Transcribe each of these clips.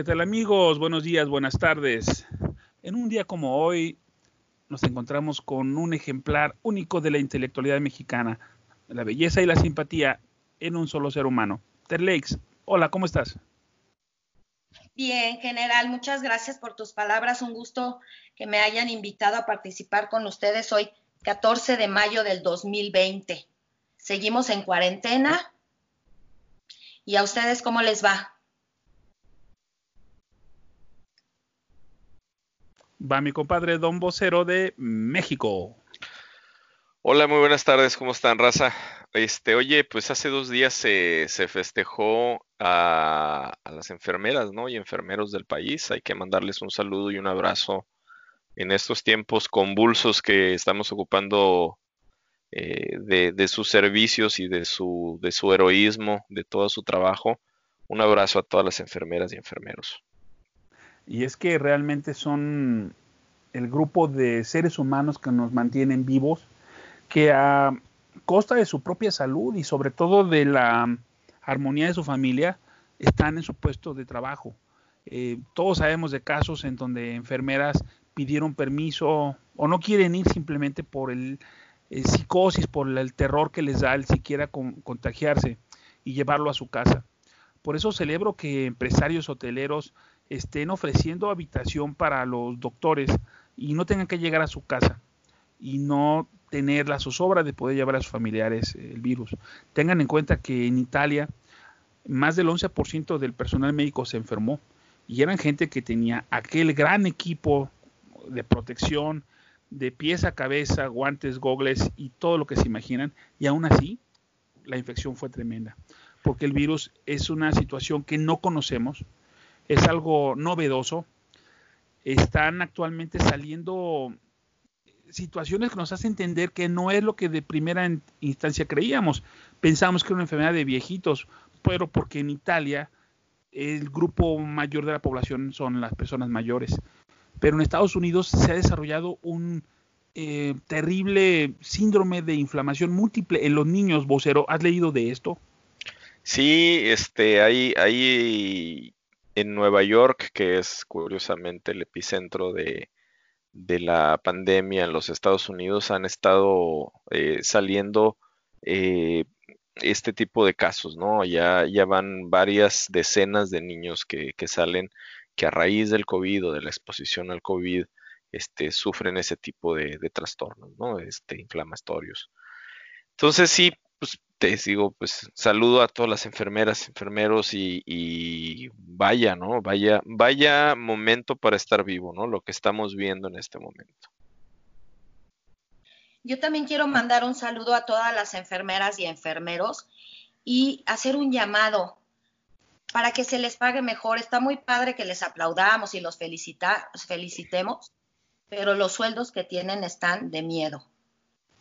¿Qué tal amigos? Buenos días, buenas tardes. En un día como hoy nos encontramos con un ejemplar único de la intelectualidad mexicana, la belleza y la simpatía en un solo ser humano. Terleix, hola, ¿cómo estás? Bien, general, muchas gracias por tus palabras. Un gusto que me hayan invitado a participar con ustedes hoy, 14 de mayo del 2020. Seguimos en cuarentena. ¿Y a ustedes cómo les va? Va mi compadre Don Vocero de México. Hola, muy buenas tardes, ¿cómo están, raza? Este, oye, pues hace dos días se, festejó a, las enfermeras, ¿no? Y enfermeros del país. Hay que mandarles un saludo y un abrazo en estos tiempos convulsos que estamos ocupando eh, de, de, sus servicios y de su, de su heroísmo, de todo su trabajo. Un abrazo a todas las enfermeras y enfermeros. Y es que realmente son el grupo de seres humanos que nos mantienen vivos, que a costa de su propia salud y sobre todo de la armonía de su familia, están en su puesto de trabajo. Eh, todos sabemos de casos en donde enfermeras pidieron permiso o no quieren ir simplemente por el, psicosis, por el terror que les da el siquiera contagiarse y llevarlo a su casa. Por eso celebro que empresarios hoteleros estén ofreciendo habitación para los doctores y no tengan que llegar a su casa y no tener la zozobra de poder llevar a sus familiares el virus. Tengan en cuenta que en Italia más del 11% del personal médico se enfermó y eran gente que tenía aquel gran equipo de protección, de pies a cabeza, guantes, gogles y todo lo que se imaginan, y aún así la infección fue tremenda, porque el virus es una situación que no conocemos, es algo novedoso. Están actualmente saliendo situaciones que nos hacen entender que no es lo que de primera instancia creíamos. Pensamos que era una enfermedad de viejitos, pero porque en Italia el grupo mayor de la población son las personas mayores. Pero en Estados Unidos se ha desarrollado un eh, terrible síndrome de inflamación múltiple en los niños. Vocero, ¿has leído de esto? Sí, este, hay, hay en Nueva York, que es curiosamente el epicentro de, la pandemia en los Estados Unidos, han estado eh, saliendo eh, este tipo de casos, ¿no? Ya, ya van varias decenas de niños que, salen que a raíz del COVID o de la exposición al COVID este, sufren ese tipo de, de trastornos, ¿no? Este, inflamatorios. Entonces sí, te digo, pues saludo a todas las enfermeras, enfermeros y, vaya, ¿no? Vaya, vaya momento para estar vivo, ¿no? Lo que estamos viendo en este momento. Yo también quiero mandar un saludo a todas las enfermeras y enfermeros y hacer un llamado para que se les pague mejor. Está muy padre que les aplaudamos y los felicitemos, pero los sueldos que tienen están de miedo.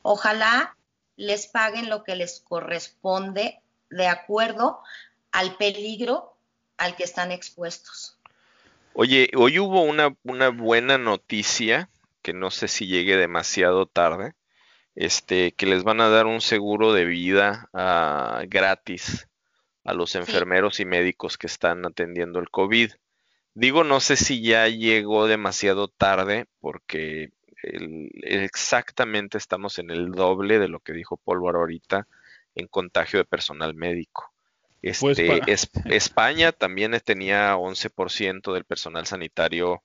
Ojalá les paguen lo que les corresponde de acuerdo al peligro al que están expuestos. Oye, hoy hubo una, buena noticia, que no sé si llegue demasiado tarde, este, que les van a dar un seguro de vida ah, gratis a los enfermeros y médicos que están atendiendo el COVID. Digo, no sé si ya llegó demasiado tarde, porque exactamente estamos en el doble de lo que dijo Pólvora ahorita en contagio de personal médico. Pues este, España también tenía 11% del personal sanitario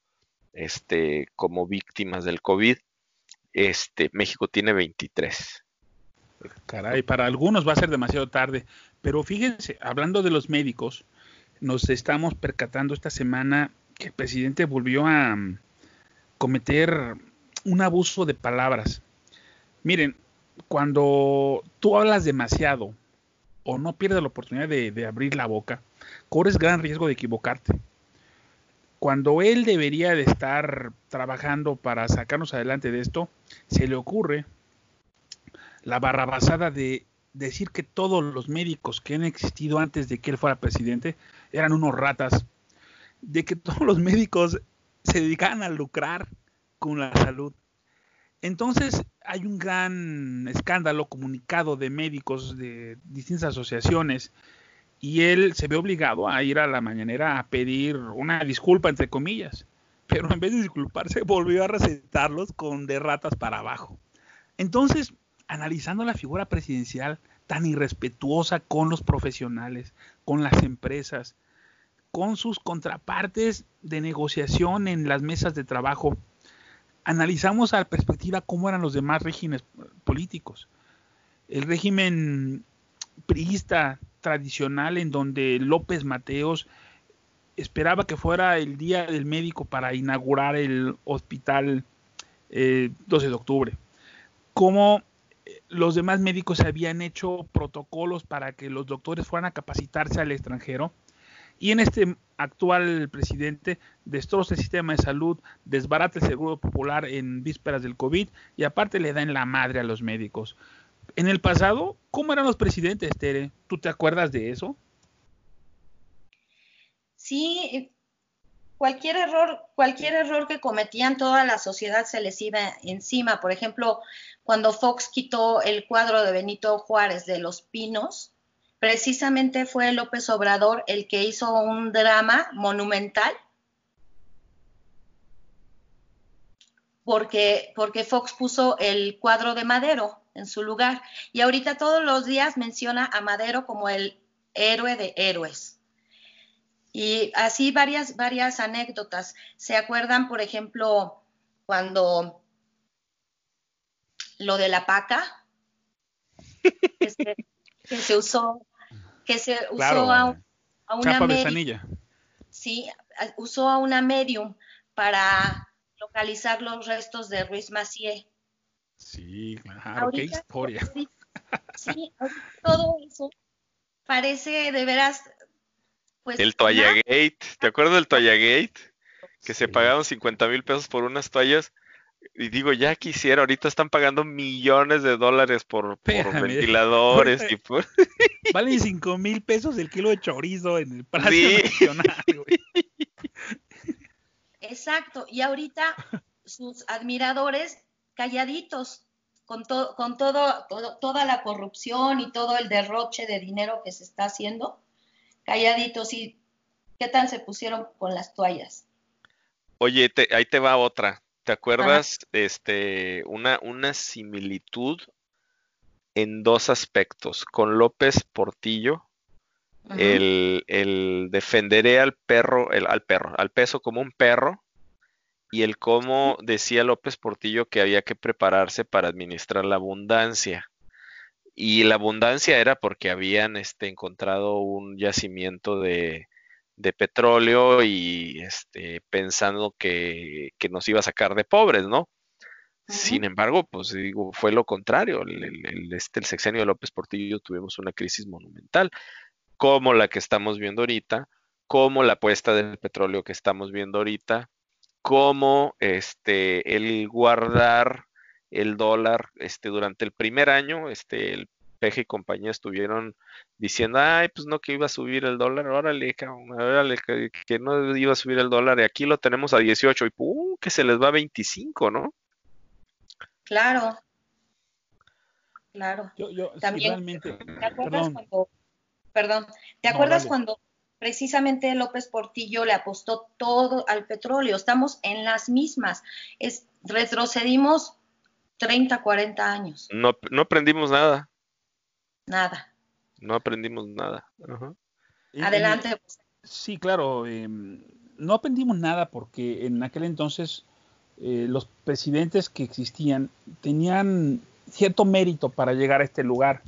este, como víctimas del COVID. Este, México tiene 23. Caray, para algunos va a ser demasiado tarde. Pero fíjense, hablando de los médicos, nos estamos percatando esta semana que el presidente volvió a mm, cometer un abuso de palabras. Miren, cuando tú hablas demasiado o no pierdes la oportunidad de, abrir la boca, corres gran riesgo de equivocarte. Cuando él debería de estar trabajando para sacarnos adelante de esto, se le ocurre la barrabasada de decir que todos los médicos que han existido antes de que él fuera presidente eran unos ratas, de que todos los médicos se dedicaban a lucrar con la salud. Entonces hay un gran escándalo comunicado de médicos de distintas asociaciones y él se ve obligado a ir a la mañanera a pedir una disculpa, entre comillas. Pero en vez de disculparse, volvió a recetarlos con de ratas para abajo. Entonces, analizando la figura presidencial tan irrespetuosa con los profesionales, con las empresas, con sus contrapartes de negociación en las mesas de trabajo, analizamos a la perspectiva cómo eran los demás regímenes políticos. El régimen priista tradicional en donde López Mateos esperaba que fuera el día del médico para inaugurar el hospital 12 eh, de octubre. Cómo eh, los demás médicos habían hecho protocolos para que los doctores fueran a capacitarse al extranjero. Y en este actual presidente destroza el sistema de salud, desbarata el seguro popular en vísperas del COVID y aparte le da en la madre a los médicos. En el pasado, ¿cómo eran los presidentes, Tere? ¿Tú te acuerdas de eso? Sí, eh, cualquier error, cualquier error que cometían toda la sociedad se les iba encima. Por ejemplo, cuando Fox quitó el cuadro de Benito Juárez de Los Pinos, precisamente fue López Obrador el que hizo un drama monumental porque, porque Fox puso el cuadro de Madero en su lugar. Y ahorita todos los días menciona a Madero como el héroe de héroes. Y así varias, varias anécdotas. ¿Se acuerdan, por ejemplo, cuando lo de la paca? que, se, usó, que se usó a, una medium. Sí, usó a una medium para localizar los restos de Ruiz Macié. Sí, claro, qué historia. Sí, todo eso parece de veras. Pues, el Toalla Gate, ¿te acuerdas del Toalla Gate? Que se pagaron 50 mil pesos por unas toallas. Y digo, ya quisiera, ahorita están pagando millones de dólares por, ventiladores. y por... Valen 5 mil pesos el kilo de chorizo en el Palacio Nacional, Exacto, y ahorita sus admiradores calladitos con, con todo, toda la corrupción y todo el derroche de dinero que se está haciendo, calladitos y qué tal se pusieron con las toallas. Oye, ahí te va otra. ¿Te acuerdas este una, una similitud en dos aspectos con López Portillo? el, el, defenderé al perro, el, al perro, al peso como un perro, y el cómo decía López Portillo que había que prepararse para administrar la abundancia. Y la abundancia era porque habían este, encontrado un yacimiento de, de petróleo y este, pensando que, que, nos iba a sacar de pobres, ¿no? Sin embargo, pues digo, fue lo contrario. El, este, el sexenio de López Portillo tuvimos una crisis monumental, como la que estamos viendo ahorita, como la apuesta del petróleo que estamos viendo ahorita, cómo este, el guardar el dólar este, durante el primer año, este, el PG y compañía estuvieron diciendo, ay, pues no que iba a subir el dólar, órale, órale que, que, no iba a subir el dólar, y aquí lo tenemos a 18 y ¡pum! que se les va a 25, ¿no? Claro, claro. Yo, También, ¿te acuerdas cuando, perdón, ¿te acuerdas cuando precisamente López Portillo le apostó todo al petróleo. Estamos en las mismas. Es, retrocedimos 30, 40 años. No, no aprendimos nada. Nada. No aprendimos nada. Adelante. Sí, claro. Em, no aprendimos nada porque en aquel entonces eh, los presidentes que existían tenían cierto mérito para llegar a este lugar.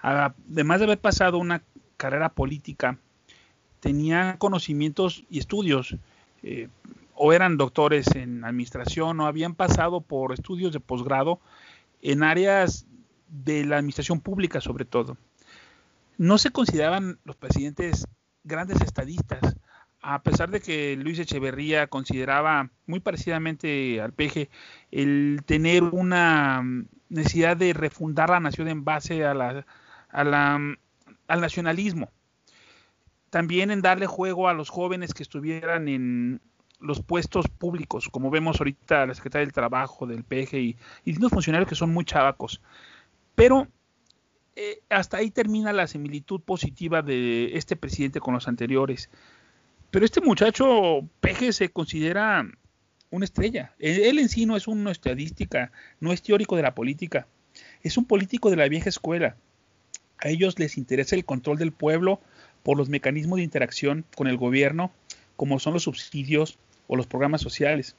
Además de haber pasado una carrera política tenían conocimientos y estudios, eh, o eran doctores en administración, o habían pasado por estudios de posgrado en áreas de la administración pública sobre todo. No se consideraban los presidentes grandes estadistas, a pesar de que Luis Echeverría consideraba muy parecidamente al PG el tener una necesidad de refundar la nación en base a la, al nacionalismo también en darle juego a los jóvenes que estuvieran en los puestos públicos, como vemos ahorita la Secretaría del Trabajo, del PG y, y funcionarios que son muy chavacos. Pero eh, hasta ahí termina la similitud positiva de este presidente con los anteriores. Pero este muchacho Peje se considera una estrella. Él en sí no es una estadística, no es teórico de la política. Es un político de la vieja escuela. A ellos les interesa el control del pueblo por los mecanismos de interacción con el gobierno, como son los subsidios o los programas sociales.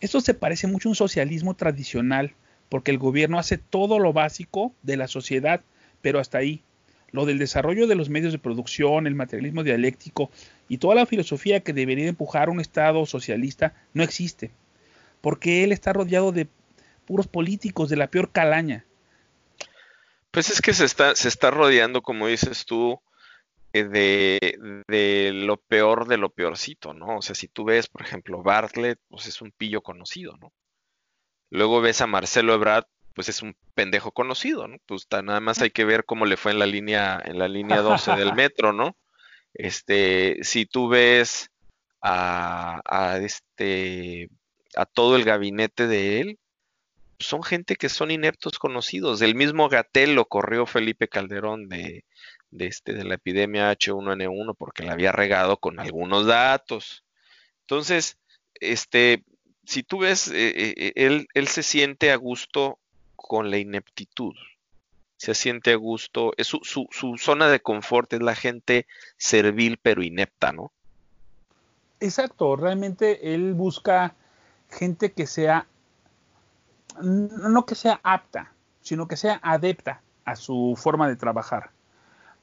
Esto se parece mucho a un socialismo tradicional, porque el gobierno hace todo lo básico de la sociedad, pero hasta ahí. Lo del desarrollo de los medios de producción, el materialismo dialéctico y toda la filosofía que debería empujar un Estado socialista no existe, porque él está rodeado de puros políticos de la peor calaña. Pues es que se está, se está rodeando, como dices tú, eh, de, de, lo peor de lo peorcito, ¿no? O sea, si tú ves, por ejemplo, Bartlett, pues es un pillo conocido, ¿no? Luego ves a Marcelo Ebrard, pues es un pendejo conocido, ¿no? Pues nada más hay que ver cómo le fue en la línea, en la línea 12 del metro, ¿no? Este, si tú ves a, a este, a todo el gabinete de él, son gente que son ineptos conocidos. El mismo Gatel lo corrió Felipe Calderón de, de, este, de la epidemia H1N1 porque la había regado con algunos datos. Entonces, este, si tú ves, eh, eh, eh, él, él se siente a gusto con la ineptitud. Se siente a gusto. Es su, su, su zona de confort es la gente servil pero inepta, ¿no? Exacto, realmente él busca gente que sea no que sea apta, sino que sea adepta a su forma de trabajar.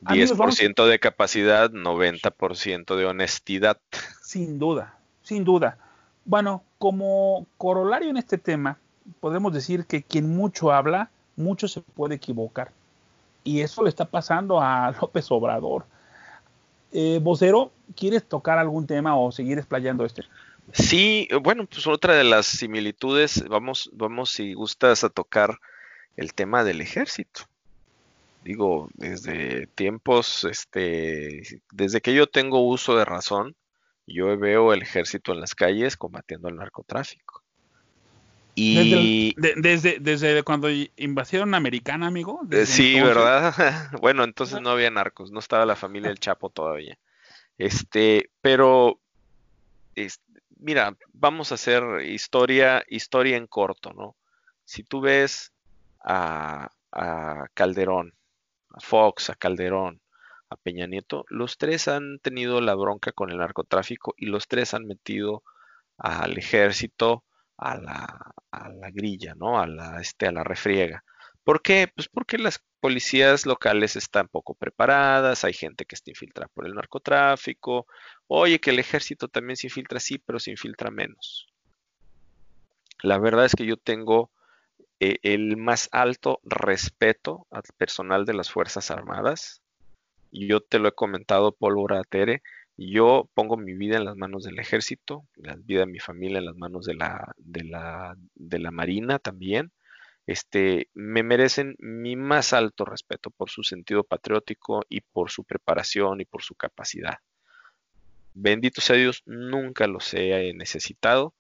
10% de capacidad, 90% de honestidad. Sin duda, sin duda. Bueno, como corolario en este tema, podemos decir que quien mucho habla, mucho se puede equivocar. Y eso le está pasando a López Obrador. Eh, vocero, ¿quieres tocar algún tema o seguir explayando este? Sí, bueno, pues otra de las similitudes, vamos, vamos si gustas a tocar el tema del ejército. Digo, desde tiempos, este, desde que yo tengo uso de razón, yo veo el ejército en las calles combatiendo el narcotráfico. Y desde, desde, cuando invasieron Americana, amigo. Sí, ¿verdad? bueno, entonces no había narcos, no estaba la familia del Chapo todavía. Este, pero mira, vamos a hacer historia, historia en corto, ¿no? Si tú ves a, a Calderón, a Fox, a Calderón, a Peña Nieto, los tres han tenido la bronca con el narcotráfico y los tres han metido al ejército a la, grilla, ¿no? A la, este, a la refriega. ¿Por qué? Pues porque las policías locales están poco preparadas, hay gente que está infiltrada por el narcotráfico, oye que el ejército también se infiltra, sí, pero se infiltra menos. La verdad es que yo tengo eh, el más alto respeto al personal de las Fuerzas Armadas. Yo te lo he comentado, pólvora Tere, yo pongo mi vida en las manos del ejército, la vida de mi familia en las manos de la, de la, de la Marina también este, me merecen mi más alto respeto por su sentido patriótico y por su preparación y por su capacidad. Bendito sea Dios, nunca los he necesitado,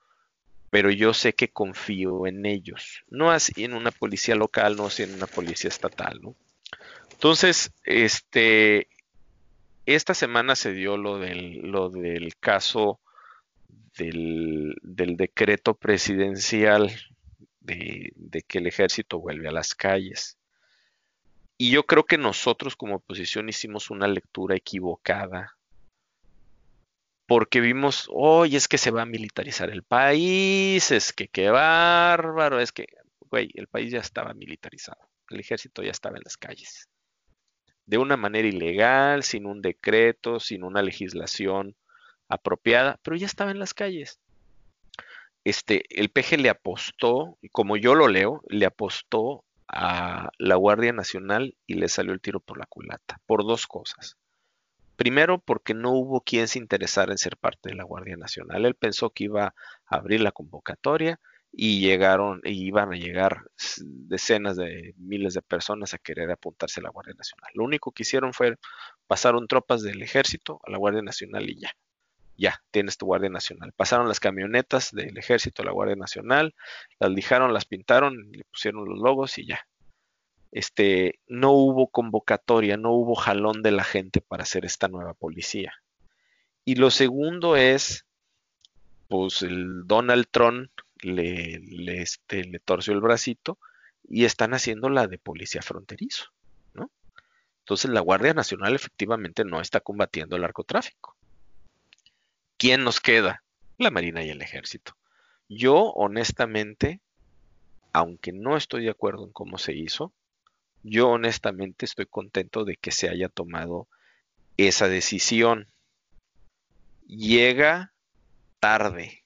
pero yo sé que confío en ellos, no así en una policía local, no así en una policía estatal, ¿no? Entonces, este, esta semana se dio lo del, lo del caso del, del decreto presidencial de, que el ejército vuelve a las calles. Y yo creo que nosotros como oposición hicimos una lectura equivocada. Porque vimos, oye, es que se va a militarizar el país, es que qué bárbaro, es que, güey, el país ya estaba militarizado, el ejército ya estaba en las calles. De una manera ilegal, sin un decreto, sin una legislación apropiada, pero ya estaba en las calles este, el PG le apostó, como yo lo leo, le apostó a la Guardia Nacional y le salió el tiro por la culata, por dos cosas. Primero, porque no hubo quien se interesara en ser parte de la Guardia Nacional. Él pensó que iba a abrir la convocatoria y llegaron, iban a llegar decenas de miles de personas a querer apuntarse a la Guardia Nacional. Lo único que hicieron fue pasaron tropas del ejército a la Guardia Nacional y ya ya, tienes tu Guardia Nacional. Pasaron las camionetas del ejército a la Guardia Nacional, las lijaron, las pintaron, le pusieron los logos y ya. este, no hubo convocatoria, no hubo jalón de la gente para hacer esta nueva policía. Y lo segundo es, pues el Donald Trump le, este, le torció el bracito y están haciendo la de policía fronterizo, ¿no? Entonces la Guardia Nacional efectivamente no está combatiendo el narcotráfico. ¿Quién nos queda? La Marina y el Ejército. Yo honestamente, aunque no estoy de acuerdo en cómo se hizo, yo honestamente estoy contento de que se haya tomado esa decisión. Llega tarde,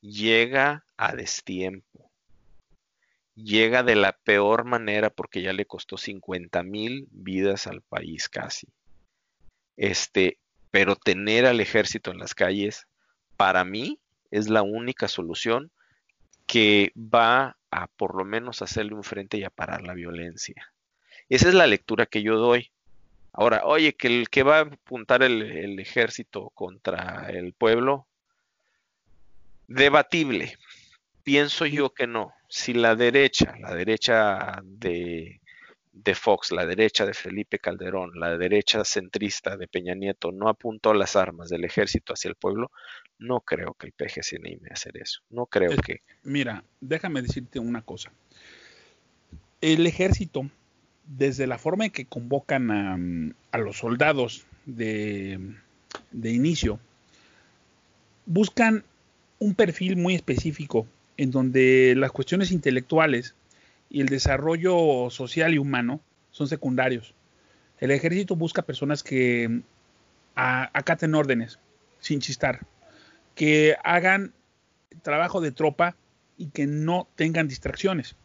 llega a destiempo, llega de la peor manera porque ya le costó 50 mil vidas al país casi. Este, pero tener al ejército en las calles, para mí, es la única solución que va a por lo menos hacerle un frente y a parar la violencia. Esa es la lectura que yo doy. Ahora, oye, que el que va a apuntar el, ejército contra el pueblo, debatible. Pienso yo que no. Si la derecha, la derecha de, de Fox, la derecha de Felipe Calderón, la derecha centrista de Peña Nieto no apuntó las armas del ejército hacia el pueblo, no creo que el PG se anime a hacer eso. No creo que. Mira, déjame decirte una cosa. El ejército, desde la forma en que convocan a, los soldados de, de inicio, buscan un perfil muy específico en donde las cuestiones intelectuales y el desarrollo social y humano son secundarios. El ejército busca personas que acaten órdenes sin chistar, que hagan trabajo de tropa y que no tengan distracciones.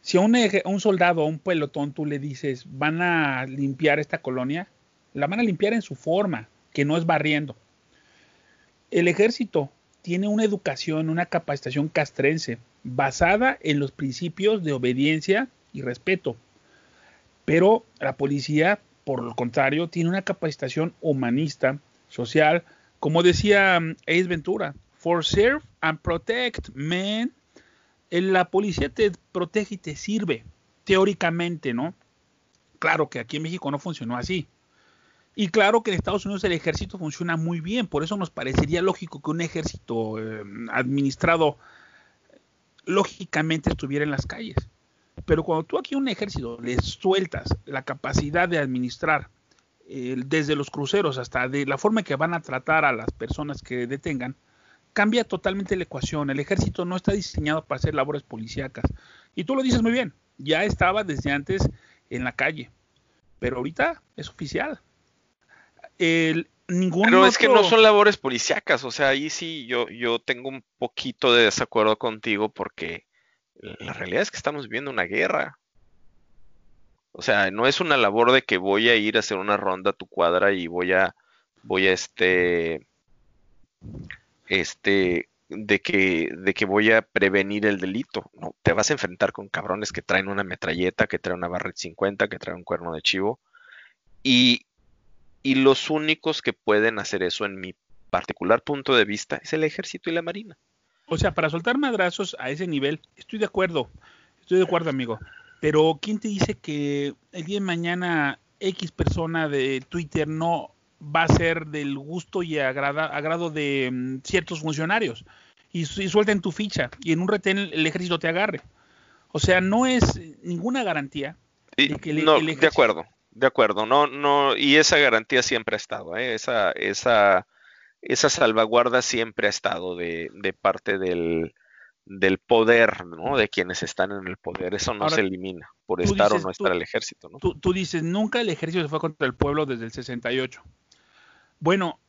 Si a un, un soldado, a un pelotón, tú le dices, van a limpiar esta colonia, la van a limpiar en su forma, que no es barriendo. El ejército tiene una educación, una capacitación castrense basada en los principios de obediencia y respeto. Pero la policía, por lo contrario, tiene una capacitación humanista, social, como decía um, Ace Ventura, for serve and protect, man. La policía te protege y te sirve, teóricamente, ¿no? Claro que aquí en México no funcionó así. Y claro que en Estados Unidos el ejército funciona muy bien, por eso nos parecería lógico que un ejército eh, administrado lógicamente estuviera en las calles. Pero cuando tú aquí un ejército le sueltas la capacidad de administrar desde los cruceros hasta de la forma que van a tratar a las personas que detengan, cambia totalmente la ecuación. El ejército no está diseñado para hacer labores policíacas. Y tú lo dices muy bien, ya estaba desde antes en la calle, pero ahorita es oficial. El, ningún pero es que no son labores policíacas, o sea, ahí sí yo, yo tengo un poquito de desacuerdo contigo porque la realidad es que estamos viviendo una guerra. O sea, no es una labor de que voy a ir a hacer una ronda a tu cuadra y voy a, voy a este, este, de que, de que voy a prevenir el delito. No, te vas a enfrentar con cabrones que traen una metralleta, que traen una barret 50, que traen un cuerno de chivo. Y, y los únicos que pueden hacer eso, en mi particular punto de vista, es el ejército y la marina. O sea, para soltar madrazos a ese nivel, estoy de acuerdo. Estoy de acuerdo, amigo. Pero ¿quién te dice que el día de mañana X persona de Twitter no va a ser del gusto y agrado de mm, ciertos funcionarios? Y, suelten tu ficha y en un retén el, ejército te agarre. O sea, no es ninguna garantía. de, que no, de acuerdo, de acuerdo. No, no, y esa garantía siempre ha estado, ¿eh? esa, esa, esa salvaguarda siempre ha estado de, de parte del, del poder, ¿no? De quienes están en el poder. Eso no se elimina por estar o no estar el ejército, ¿no? Tú, dices, nunca el ejército se fue contra el pueblo desde el 68. Bueno,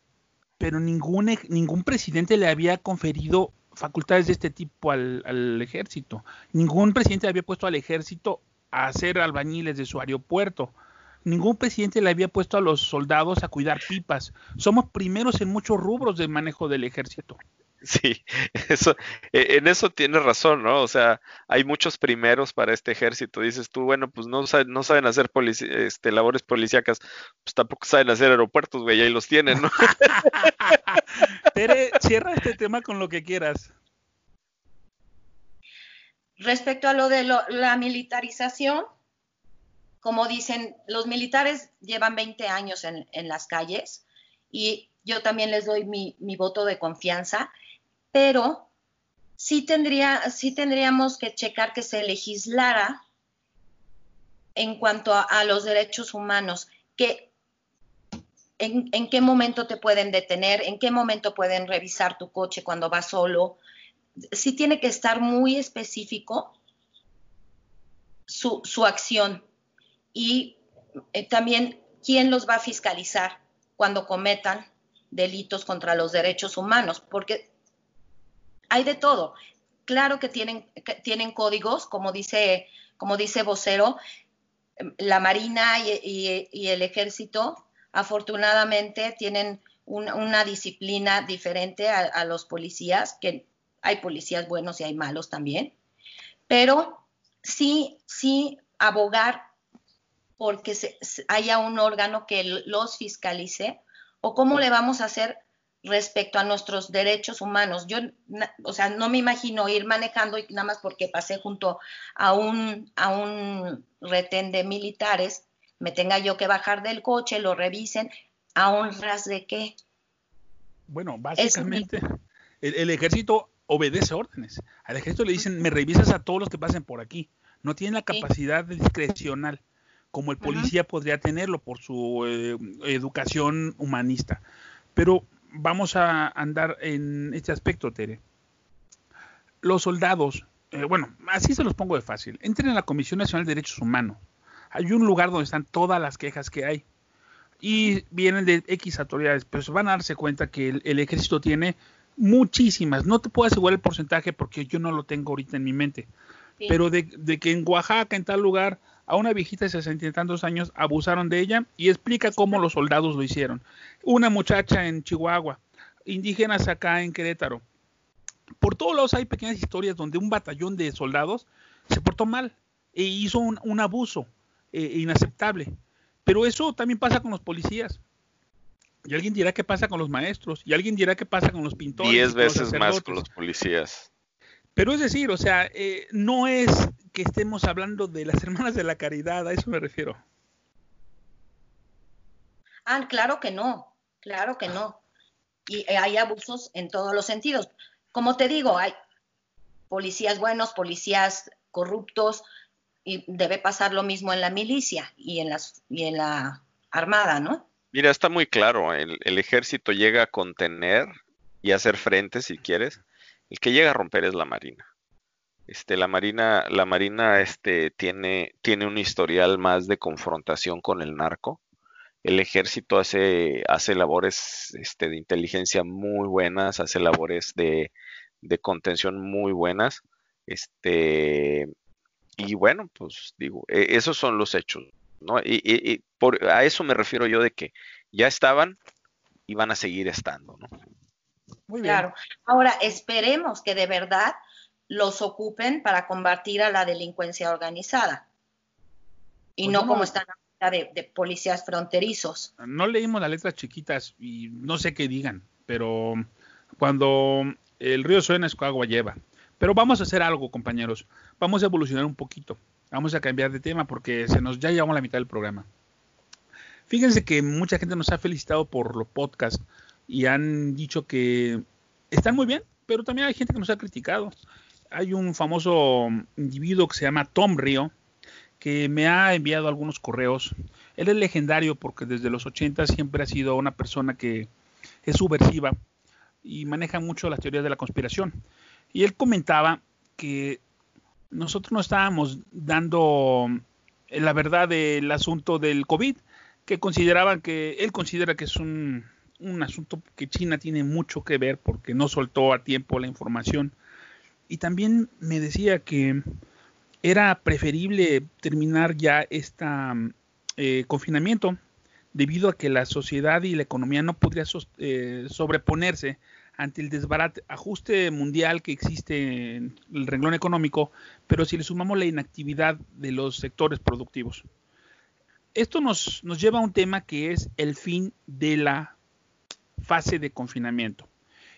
pero ningún, ningún presidente le había conferido facultades de este tipo al, al ejército. Ningún presidente le había puesto al ejército a hacer albañiles de su aeropuerto. Ningún presidente le había puesto a los soldados a cuidar pipas. Somos primeros en muchos rubros del manejo del ejército. Sí, eso, e, en eso tienes razón, ¿no? O sea, hay muchos primeros para este ejército. Dices tú, bueno, pues no, saben, no saben hacer este, labores policíacas, pues tampoco saben hacer aeropuertos, güey, ahí los tienen, ¿no? Tere, cierra este tema con lo que quieras. Respecto a lo de la militarización, como dicen, los militares llevan 20 años en, las calles y yo también les doy mi, voto de confianza, pero sí, tendría, sí tendríamos que checar que se legislara en cuanto a, los derechos humanos, que en, qué momento te pueden detener, en qué momento pueden revisar tu coche cuando vas solo. Sí tiene que estar muy específico su acción y eh, también quién los va a fiscalizar cuando cometan delitos contra los derechos humanos, porque hay de todo. Claro que tienen, tienen códigos, como dice, como dice vocero, em, la Marina y, el Ejército afortunadamente tienen una disciplina diferente a, a, los policías, que hay policías buenos y hay malos también, pero sí, sí abogar porque haya un órgano que los fiscalice o cómo le vamos a hacer respecto a nuestros derechos humanos. Yo, o sea, no me imagino ir manejando y nada más porque pasé junto a un, a un retén de militares, me tenga yo que bajar del coche, lo revisen, ¿a honras de qué? Bueno, básicamente el, el, ejército obedece órdenes. Al ejército le dicen, me revisas a todos los que pasen por aquí. No tiene la capacidad discrecional como el policía podría tenerlo por su eh, educación humanista. Pero vamos a andar en este aspecto, Tere. Los soldados, eh, bueno, así se los pongo de fácil. Entren en la Comisión Nacional de Derechos Humanos. Hay un lugar donde están todas las quejas que hay. Y vienen de X autoridades, pero se van a darse cuenta que el, ejército tiene muchísimas. No te puedo asegurar el porcentaje porque yo no lo tengo ahorita en mi mente. Pero de, de, que en Oaxaca, en tal lugar, a una viejita de sesenta y tantos años abusaron de ella y explica cómo los soldados lo hicieron. Una muchacha en Chihuahua, indígenas acá en Querétaro. Por todos lados hay pequeñas historias donde un batallón de soldados se portó mal e hizo un, abuso eh, inaceptable. Pero eso también pasa con los policías. Y alguien dirá qué pasa con los maestros. Y alguien dirá qué pasa con los pintores. Diez veces más con los policías. Pero es decir, o sea, eh, no es que estemos hablando de las hermanas de la caridad, a eso me refiero. Ah, claro que no, claro que no. Y eh, hay abusos en todos los sentidos. Como te digo, hay policías buenos, policías corruptos, y debe pasar lo mismo en la milicia y en, las, y en la armada, ¿no? Mira, está muy claro, el, el ejército llega a contener y hacer frente, si quieres, el que llega a romper es la Marina. Este, la Marina, la Marina este, tiene, tiene un historial más de confrontación con el narco. El ejército hace, hace labores este, de inteligencia muy buenas, hace labores de, contención muy buenas. Este, y bueno, pues digo, e, esos son los hechos, ¿no? Y, por, a eso me refiero yo de que ya estaban y van a seguir estando, ¿no? Muy bien. Claro. Ahora, esperemos que de verdad los ocupen para combatir a la delincuencia organizada y pues no como están de, de policías fronterizos. No leímos las letras chiquitas y no sé qué digan, pero cuando el río suena es agua lleva. Pero vamos a hacer algo, compañeros. Vamos a evolucionar un poquito. Vamos a cambiar de tema porque se nos ya llegamos a la mitad del programa. Fíjense que mucha gente nos ha felicitado por los podcasts y han dicho que están muy bien, pero también hay gente que nos ha criticado hay un famoso individuo que se llama Tom Río, que me ha enviado algunos correos. Él es legendario porque desde los 80 siempre ha sido una persona que es subversiva y maneja mucho las teorías de la conspiración. Y él comentaba que nosotros no estábamos dando la verdad del asunto del COVID, que consideraban que él considera que es un, un asunto que China tiene mucho que ver porque no soltó a tiempo la información y también me decía que era preferible terminar ya este confinamiento debido a que la sociedad y la economía no podría eh, sobreponerse ante el desbarate, ajuste mundial que existe en el renglón económico, pero si le sumamos la inactividad de los sectores productivos. Esto nos, nos lleva a un tema que es el fin de la fase de confinamiento.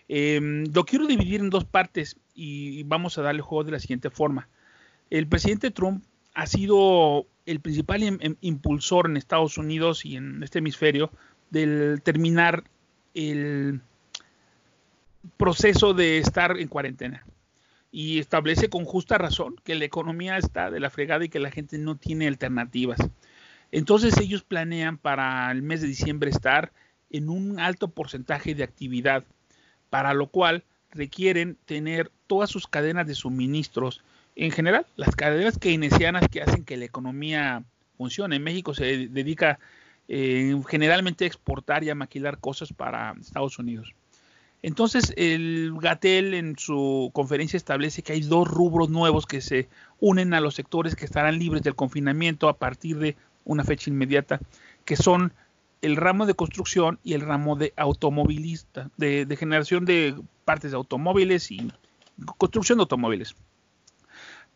Em, lo quiero dividir en dos partes y vamos a darle juego de la siguiente forma. el presidente Trump ha sido el principal impulsor en Estados Unidos y en este hemisferio del terminar el proceso de estar en cuarentena. Y establece con justa razón que la economía está de la fregada y que la gente no tiene alternativas. Entonces ellos planean para el mes de diciembre estar en un alto porcentaje de actividad, para lo cual requieren tener todas sus cadenas de suministros, en general, las cadenas keynesianas que hacen que la economía funcione. En México se dedica eh, generalmente a exportar y a maquilar cosas para Estados Unidos. Entonces, el Gatel en su conferencia establece que hay dos rubros nuevos que se unen a los sectores que estarán libres del confinamiento a partir de una fecha inmediata, que son el ramo de construcción y el ramo de automovilista, de, generación de partes de automóviles y construcción de automóviles.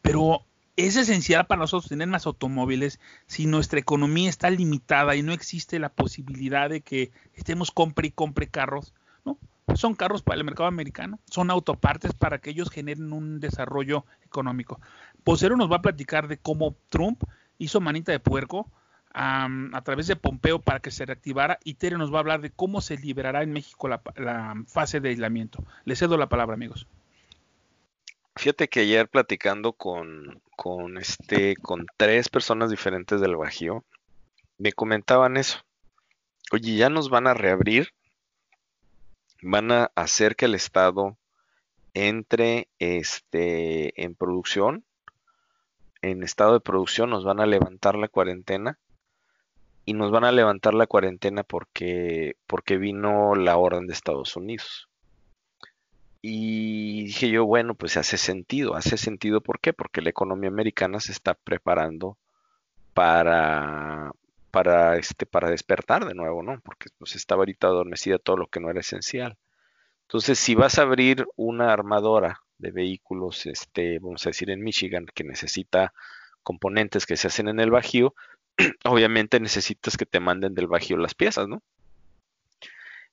Pero es esencial para nosotros tener más automóviles si nuestra economía está limitada y no existe la posibilidad de que estemos compre y compre carros, ¿no? Son carros para el mercado americano, son autopartes para que ellos generen un desarrollo económico. Posero nos va a platicar de cómo Trump hizo manita de puerco a través de Pompeo para que se reactivara y Tere nos va a hablar de cómo se liberará en México la, la fase de aislamiento. Le cedo la palabra, amigos. Fíjate que ayer platicando con, con, este, con tres personas diferentes del Bajío, me comentaban eso. Oye, ya nos van a reabrir, van a hacer que el Estado entre este, en producción, en estado de producción, nos van a levantar la cuarentena y nos van a levantar la cuarentena porque, porque vino la orden de Estados Unidos. Y dije yo, bueno, pues hace sentido, hace sentido, ¿por qué? Porque la economía americana se está preparando para, para, este, para despertar de nuevo, ¿no? Porque pues estaba ahorita adormecida todo lo que no era esencial. Entonces, si vas a abrir una armadora de vehículos, este, vamos a decir en Michigan, que necesita componentes que se hacen en el Bajío, obviamente necesitas que te manden del Bajío las piezas, ¿no?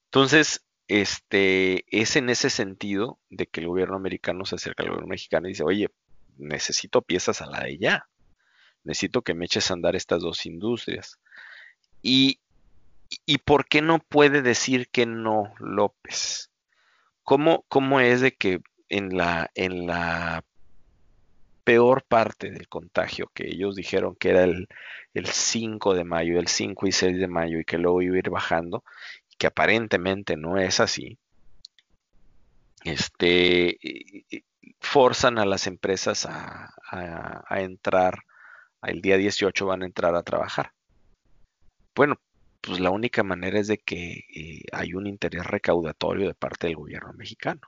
Entonces, este, es en ese sentido de que el gobierno americano se acerca al gobierno mexicano y dice, oye, necesito piezas a la de ya, necesito que me eches a andar estas dos industrias. Y, y ¿por qué no puede decir que no López? ¿Cómo, cómo es de que en la, en la peor parte del contagio, que ellos dijeron que era el, el 5 de mayo, el 5 y 6 de mayo, y que luego iba a ir bajando, que aparentemente no es así, este, forzan a las empresas a, entrar, el día 18 van a entrar a trabajar. Bueno, pues la única manera es de que eh, hay un interés recaudatorio de parte del gobierno mexicano.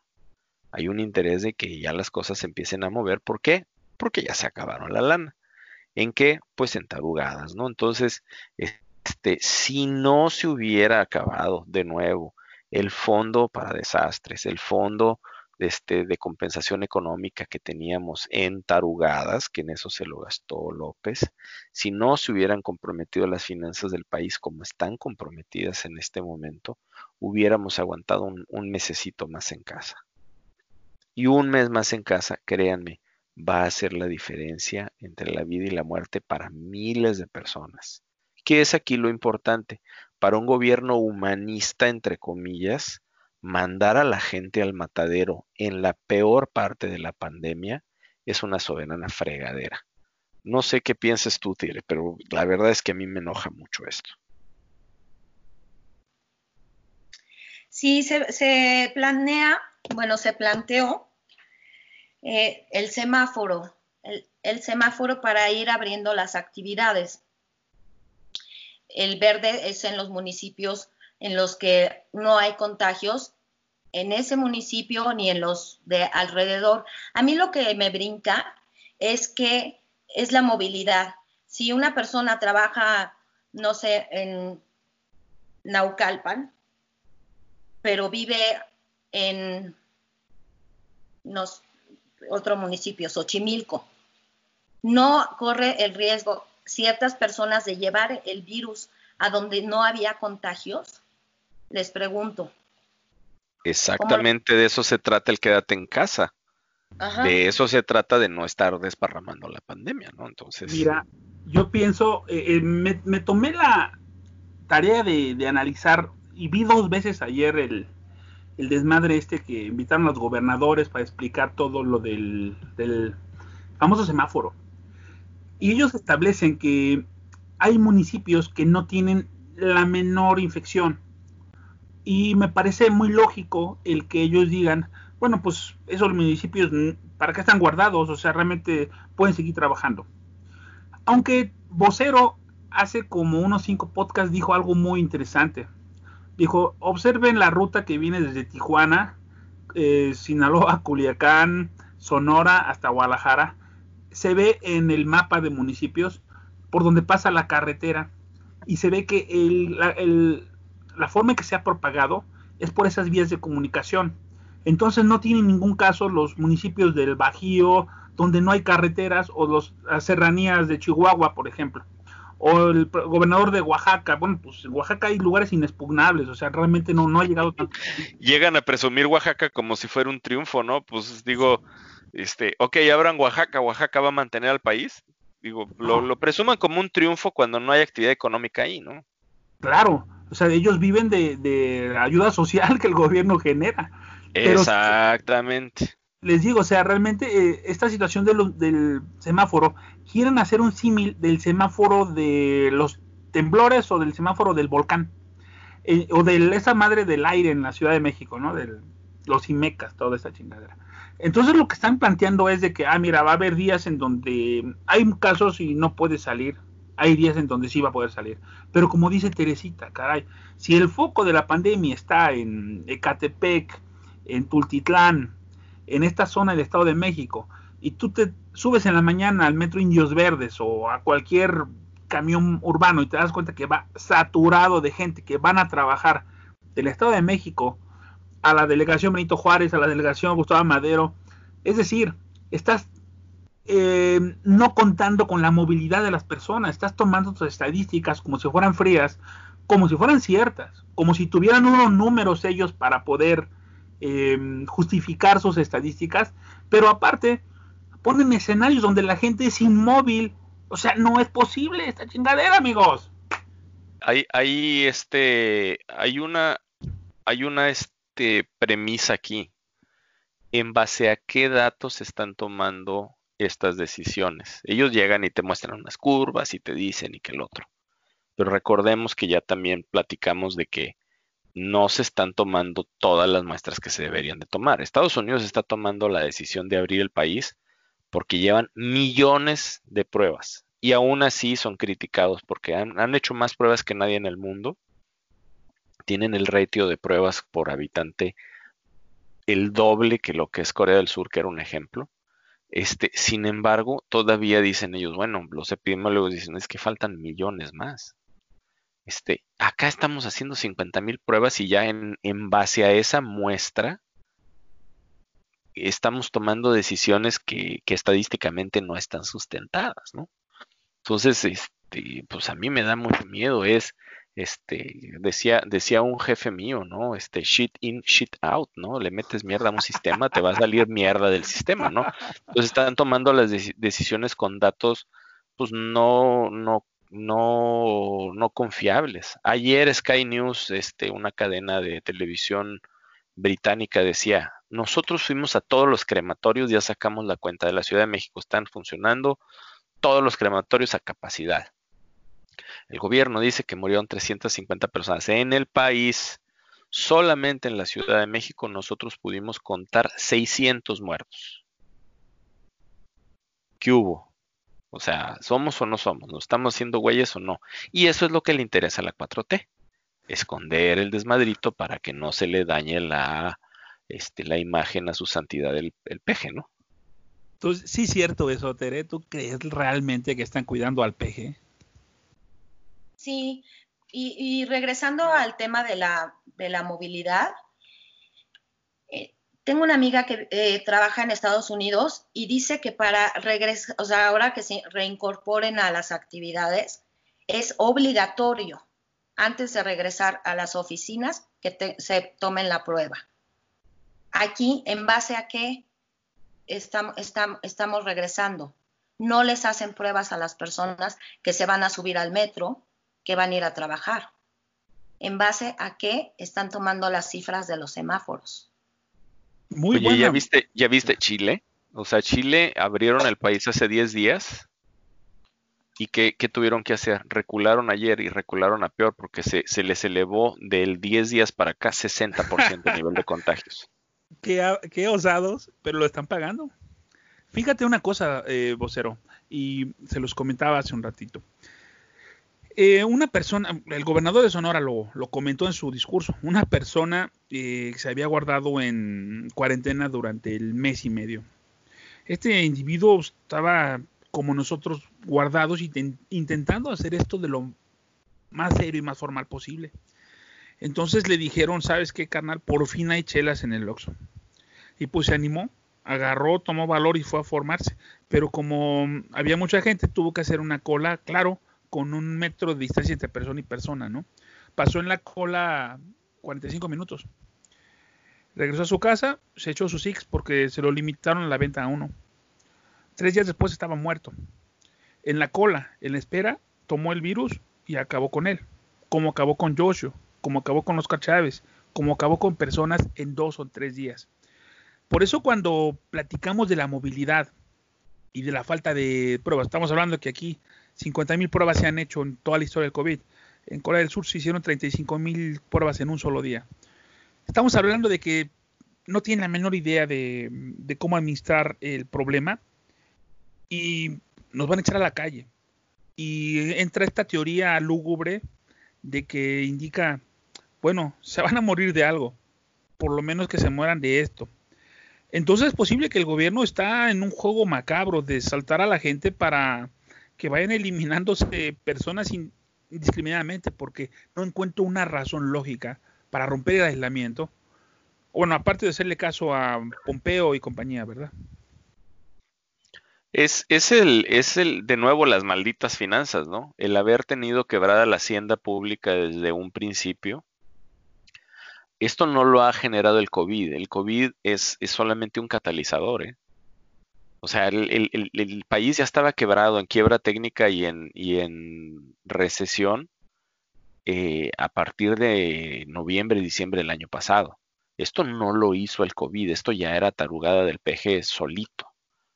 Hay un interés de que ya las cosas se empiecen a mover. ¿Por qué? Porque ya se acabaron la lana. ¿En qué? Pues en tarugadas, ¿no? Entonces, este, si no se hubiera acabado de nuevo el fondo para desastres, el fondo este, de compensación económica que teníamos en tarugadas, que en eso se lo gastó López, si no se hubieran comprometido las finanzas del país como están comprometidas en este momento, hubiéramos aguantado un, un mesecito más en casa. Y un mes más en casa, créanme, va a hacer la diferencia entre la vida y la muerte para miles de personas. ¿Qué es aquí lo importante? Para un gobierno humanista, entre comillas, mandar a la gente al matadero en la peor parte de la pandemia es una soberana fregadera. No sé qué piensas tú, Tire, pero la verdad es que a mí me enoja mucho esto. Sí, se, planea, bueno, se planteó eh, el semáforo, el semáforo para ir abriendo las actividades el verde es en los municipios en los que no hay contagios, en ese municipio ni en los de alrededor. A mí lo que me brinca es que es la movilidad. Si una persona trabaja, no sé, en Naucalpan, pero vive en otro municipio, Xochimilco, no corre el riesgo ciertas personas de llevar el virus a donde no había contagios? Les pregunto. Exactamente de eso se trata el quédate en casa. de eso se trata de no estar desparramando la pandemia, ¿no? Entonces. Mira, yo pienso, eh, eh, me, tomé la tarea de, analizar y vi dos veces ayer el, desmadre este que invitaron los gobernadores para explicar todo lo del, del famoso semáforo. Y ellos establecen que hay municipios que no tienen la menor infección. Y me parece muy lógico el que ellos digan, bueno, pues esos municipios, ¿para qué están guardados? O sea, realmente pueden seguir trabajando. Aunque Vocero hace como unos cinco podcasts dijo algo muy interesante. Dijo, observen la ruta que viene desde Tijuana, eh, Sinaloa, Culiacán, Sonora hasta Guadalajara. Se ve en el mapa de municipios por donde pasa la carretera y se ve que la forma en que se ha propagado es por esas vías de comunicación entonces no tiene ningún caso los municipios del Bajío, donde no hay carreteras, o las serranías de Chihuahua, por ejemplo. O el gobernador de Oaxaca, bueno, pues en Oaxaca hay lugares inexpugnables, o sea, realmente no, no ha llegado tanto. Llegan a presumir Oaxaca como si fuera un triunfo, ¿no? Pues digo, este, ok, abran Oaxaca, Oaxaca va a mantener al país. Digo, lo, lo presuman como un triunfo cuando no hay actividad económica ahí, ¿no? Claro, o sea, ellos viven de, de ayuda social que el gobierno genera. Exactamente. Les digo, o sea, realmente eh, esta situación del semáforo, quieren hacer un símil del semáforo de los temblores o del semáforo del volcán, eh, o de esa madre del aire en la Ciudad de México, ¿no? De los IMECAS, toda esa chingadera. Entonces lo que están planteando es de que, ah, mira, va a haber días en donde hay casos y no puede salir, hay días en donde sí va a poder salir. Pero como dice Teresita, caray, si el foco de la pandemia está en Ecatepec, en Tultitlán, en esta zona del Estado de México, y tú te subes en la mañana al metro Indios Verdes o a cualquier camión urbano y te das cuenta que va saturado de gente que van a trabajar del Estado de México a la delegación Benito Juárez, a la delegación Gustavo Madero, es decir, estás eh, no contando con la movilidad de las personas, estás tomando tus estadísticas como si fueran frías, como si fueran ciertas, como si tuvieran unos números ellos para poder Em, justificar sus estadísticas, pero aparte ponen escenarios donde la gente es inmóvil. O sea, no es posible esta chingadera, amigos. Hay, hay este, hay una, hay una este, premisa aquí. ¿En base a qué datos están tomando estas decisiones? Ellos llegan y te muestran unas curvas y te dicen y que el otro. Pero recordemos que ya también platicamos de que no se están tomando todas las muestras que se deberían de tomar. Estados Unidos está tomando la decisión de abrir el país porque llevan millones de pruebas y aún así son criticados porque han, hecho más pruebas que nadie en el mundo. Tienen el ratio de pruebas por habitante el doble que lo que es Corea del Sur, que era un ejemplo. Este, sin embargo, todavía dicen ellos, bueno, los epidemiólogos dicen es que faltan millones más. Este, acá estamos haciendo 50 mil pruebas y ya en, base a esa muestra estamos tomando decisiones que, estadísticamente no están sustentadas, ¿no? Entonces, este, pues a mí me da mucho miedo, es, este, decía, decía un jefe mío, ¿no? Este, shit in, shit out, ¿no? Le metes mierda a un sistema, te va a salir mierda del sistema, ¿no? Entonces están tomando las decisiones con datos, pues no, no no, no confiables. Ayer Sky News, este, una cadena de televisión británica, decía, nosotros fuimos a todos los crematorios, ya sacamos la cuenta de la Ciudad de México, están funcionando todos los crematorios a capacidad. El gobierno dice que murieron 350 personas en el país. Solamente en la Ciudad de México nosotros pudimos contar 600 muertos. ¿Qué hubo? O sea, ¿somos o no somos? ¿Nos estamos haciendo güeyes o no? Y eso es lo que le interesa a la 4T. Esconder el desmadrito para que no se le dañe la, este, la imagen a su santidad el, peje, ¿no? Entonces, sí es cierto eso, Tere. ¿Tú crees realmente que están cuidando al peje? Sí, y, regresando al tema de la, de la movilidad, eh, tengo una amiga que eh, trabaja en Estados Unidos y dice que para regresar, o sea, ahora que se reincorporen a las actividades, es obligatorio antes de regresar a las oficinas que se tomen la prueba. Aquí, ¿en base a qué? estamos regresando. No les hacen pruebas a las personas que se van a subir al metro, que van a ir a trabajar. ¿En base a qué están tomando las cifras de los semáforos? Muy Oye, ¿ya viste, ¿ya viste Chile? O sea, Chile abrieron el país hace 10 días ¿Y qué, tuvieron que hacer? Recularon ayer y recularon a peor porque se, se les elevó del 10 días para acá 60% el nivel de contagios. Qué, osados, pero lo están pagando. Fíjate una cosa, eh, vocero, y se los comentaba hace un ratito. Eh, una persona, el gobernador de Sonora lo, comentó en su discurso, una persona eh, que se había guardado en cuarentena durante el mes y medio. Este individuo estaba como nosotros guardados y intentando hacer esto de lo más serio y más formal posible. Entonces le dijeron, ¿sabes qué, carnal? Por fin hay chelas en el Oxxo. Y pues se animó, agarró, tomó valor y fue a formarse. Pero como había mucha gente, tuvo que hacer una cola, claro, con un metro de distancia entre persona y persona, ¿no? Pasó en la cola 45 minutos. Regresó a su casa, se echó sus six porque se lo limitaron a la venta a uno. Tres días después estaba muerto. En la cola, en la espera, tomó el virus y acabó con él. Como acabó con Joshua, como acabó con Oscar Chávez, como acabó con personas en dos o tres días. Por eso cuando platicamos de la movilidad y de la falta de pruebas, estamos hablando que aquí 50 mil pruebas se han hecho en toda la historia del COVID. En Corea del Sur se hicieron 35 mil pruebas en un solo día. Estamos hablando de que no tienen la menor idea de, de cómo administrar el problema y nos van a echar a la calle. Y entra esta teoría lúgubre de que indica, bueno, se van a morir de algo, por lo menos que se mueran de esto. Entonces es posible que el gobierno está en un juego macabro de saltar a la gente para que vayan eliminándose personas indiscriminadamente, porque no encuentro una razón lógica para romper el aislamiento. Bueno, aparte de hacerle caso a Pompeo y compañía, ¿verdad? Es, es, el, es el, de nuevo, las malditas finanzas, ¿no? El haber tenido quebrada la hacienda pública desde un principio. Esto no lo ha generado el COVID. El COVID es, es solamente un catalizador, ¿eh? O sea, el, país ya estaba quebrado en quiebra técnica y en, recesión eh, a partir de noviembre, diciembre del año pasado. Esto no lo hizo el COVID, esto ya era tarugada del PG solito.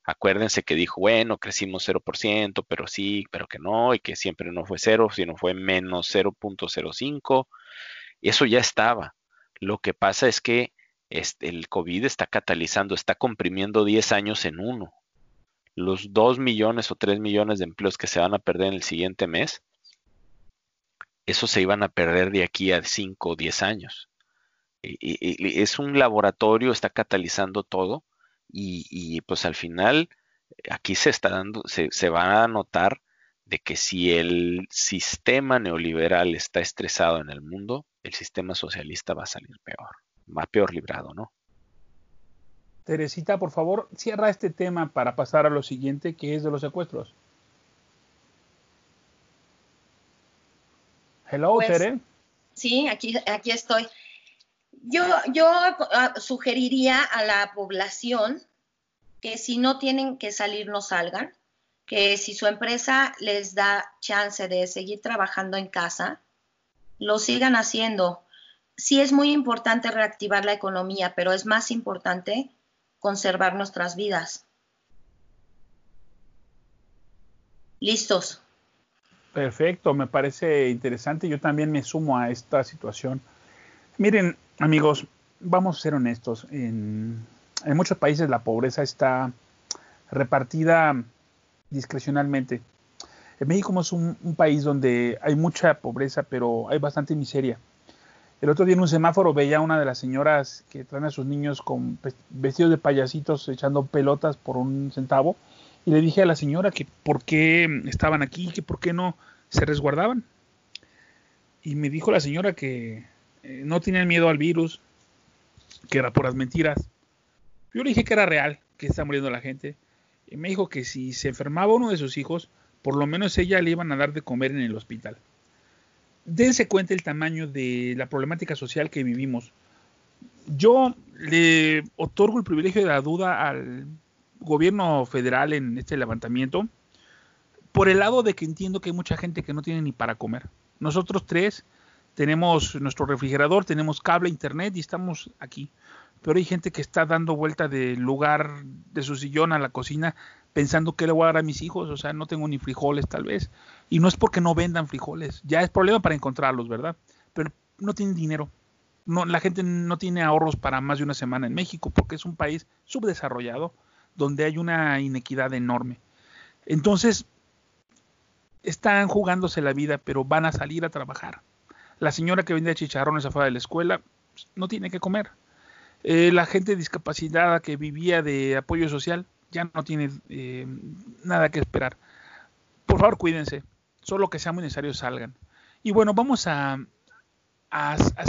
Acuérdense que dijo, bueno, crecimos 0%, pero sí, pero que no, y que siempre no fue cero, sino fue menos 0.05. Eso ya estaba. Lo que pasa es que este, el COVID está catalizando, está comprimiendo 10 años en uno. Los 2 millones o 3 millones de empleos que se van a perder en el siguiente mes, esos se iban a perder de aquí a 5 o 10 años. y es un laboratorio, está catalizando todo y, pues al final aquí se está dando, se, se va a notar de que si el sistema neoliberal está estresado en el mundo, el sistema socialista va a salir peor, va peor librado, ¿no? Teresita, por favor, cierra este tema para pasar a lo siguiente, que es de los secuestros. Hello, pues, Tere. Sí, aquí, aquí estoy. Yo, yo ah, sugeriría a la población que si no tienen que salir, no salgan, que si su empresa les da chance de seguir trabajando en casa, lo sigan haciendo. Sí es muy importante reactivar la economía, pero es más importante conservar nuestras vidas. Listos. Perfecto, me parece interesante. Yo también me sumo a esta situación. Miren, amigos, vamos a ser honestos. En, muchos países la pobreza está repartida discrecionalmente. En México es un, país donde hay mucha pobreza, pero hay bastante miseria. El otro día en un semáforo veía a una de las señoras que traen a sus niños con vestidos de payasitos echando pelotas por un centavo y le dije a la señora que por qué estaban aquí, que por qué no se resguardaban. Y me dijo la señora que eh, no tenían miedo al virus, que era por las mentiras. Yo le dije que era real, que está muriendo la gente. Y me dijo que si se enfermaba uno de sus hijos, por lo menos ella le iban a dar de comer en el hospital. Dense cuenta el tamaño de la problemática social que vivimos. Yo le otorgo el privilegio de la duda al gobierno federal en este levantamiento por el lado de que entiendo que hay mucha gente que no tiene ni para comer. Nosotros tres tenemos nuestro refrigerador, tenemos cable, internet y estamos aquí. Pero hay gente que está dando vuelta del lugar de su sillón a la cocina pensando que le voy a dar a mis hijos, o sea, no tengo ni frijoles tal vez. Y no es porque no vendan frijoles, ya es problema para encontrarlos, ¿verdad? Pero no tienen dinero. La gente no tiene ahorros para más de una semana en México porque es un país subdesarrollado donde hay una inequidad enorme. Entonces, están jugándose la vida, pero van a salir a trabajar. La señora que vende chicharrones afuera de la escuela pues, no tiene que comer. Eh, la gente discapacitada que vivía de apoyo social ya no tiene eh, nada que esperar. Por favor, cuídense. Solo que sea muy necesario salgan. Y bueno, vamos a,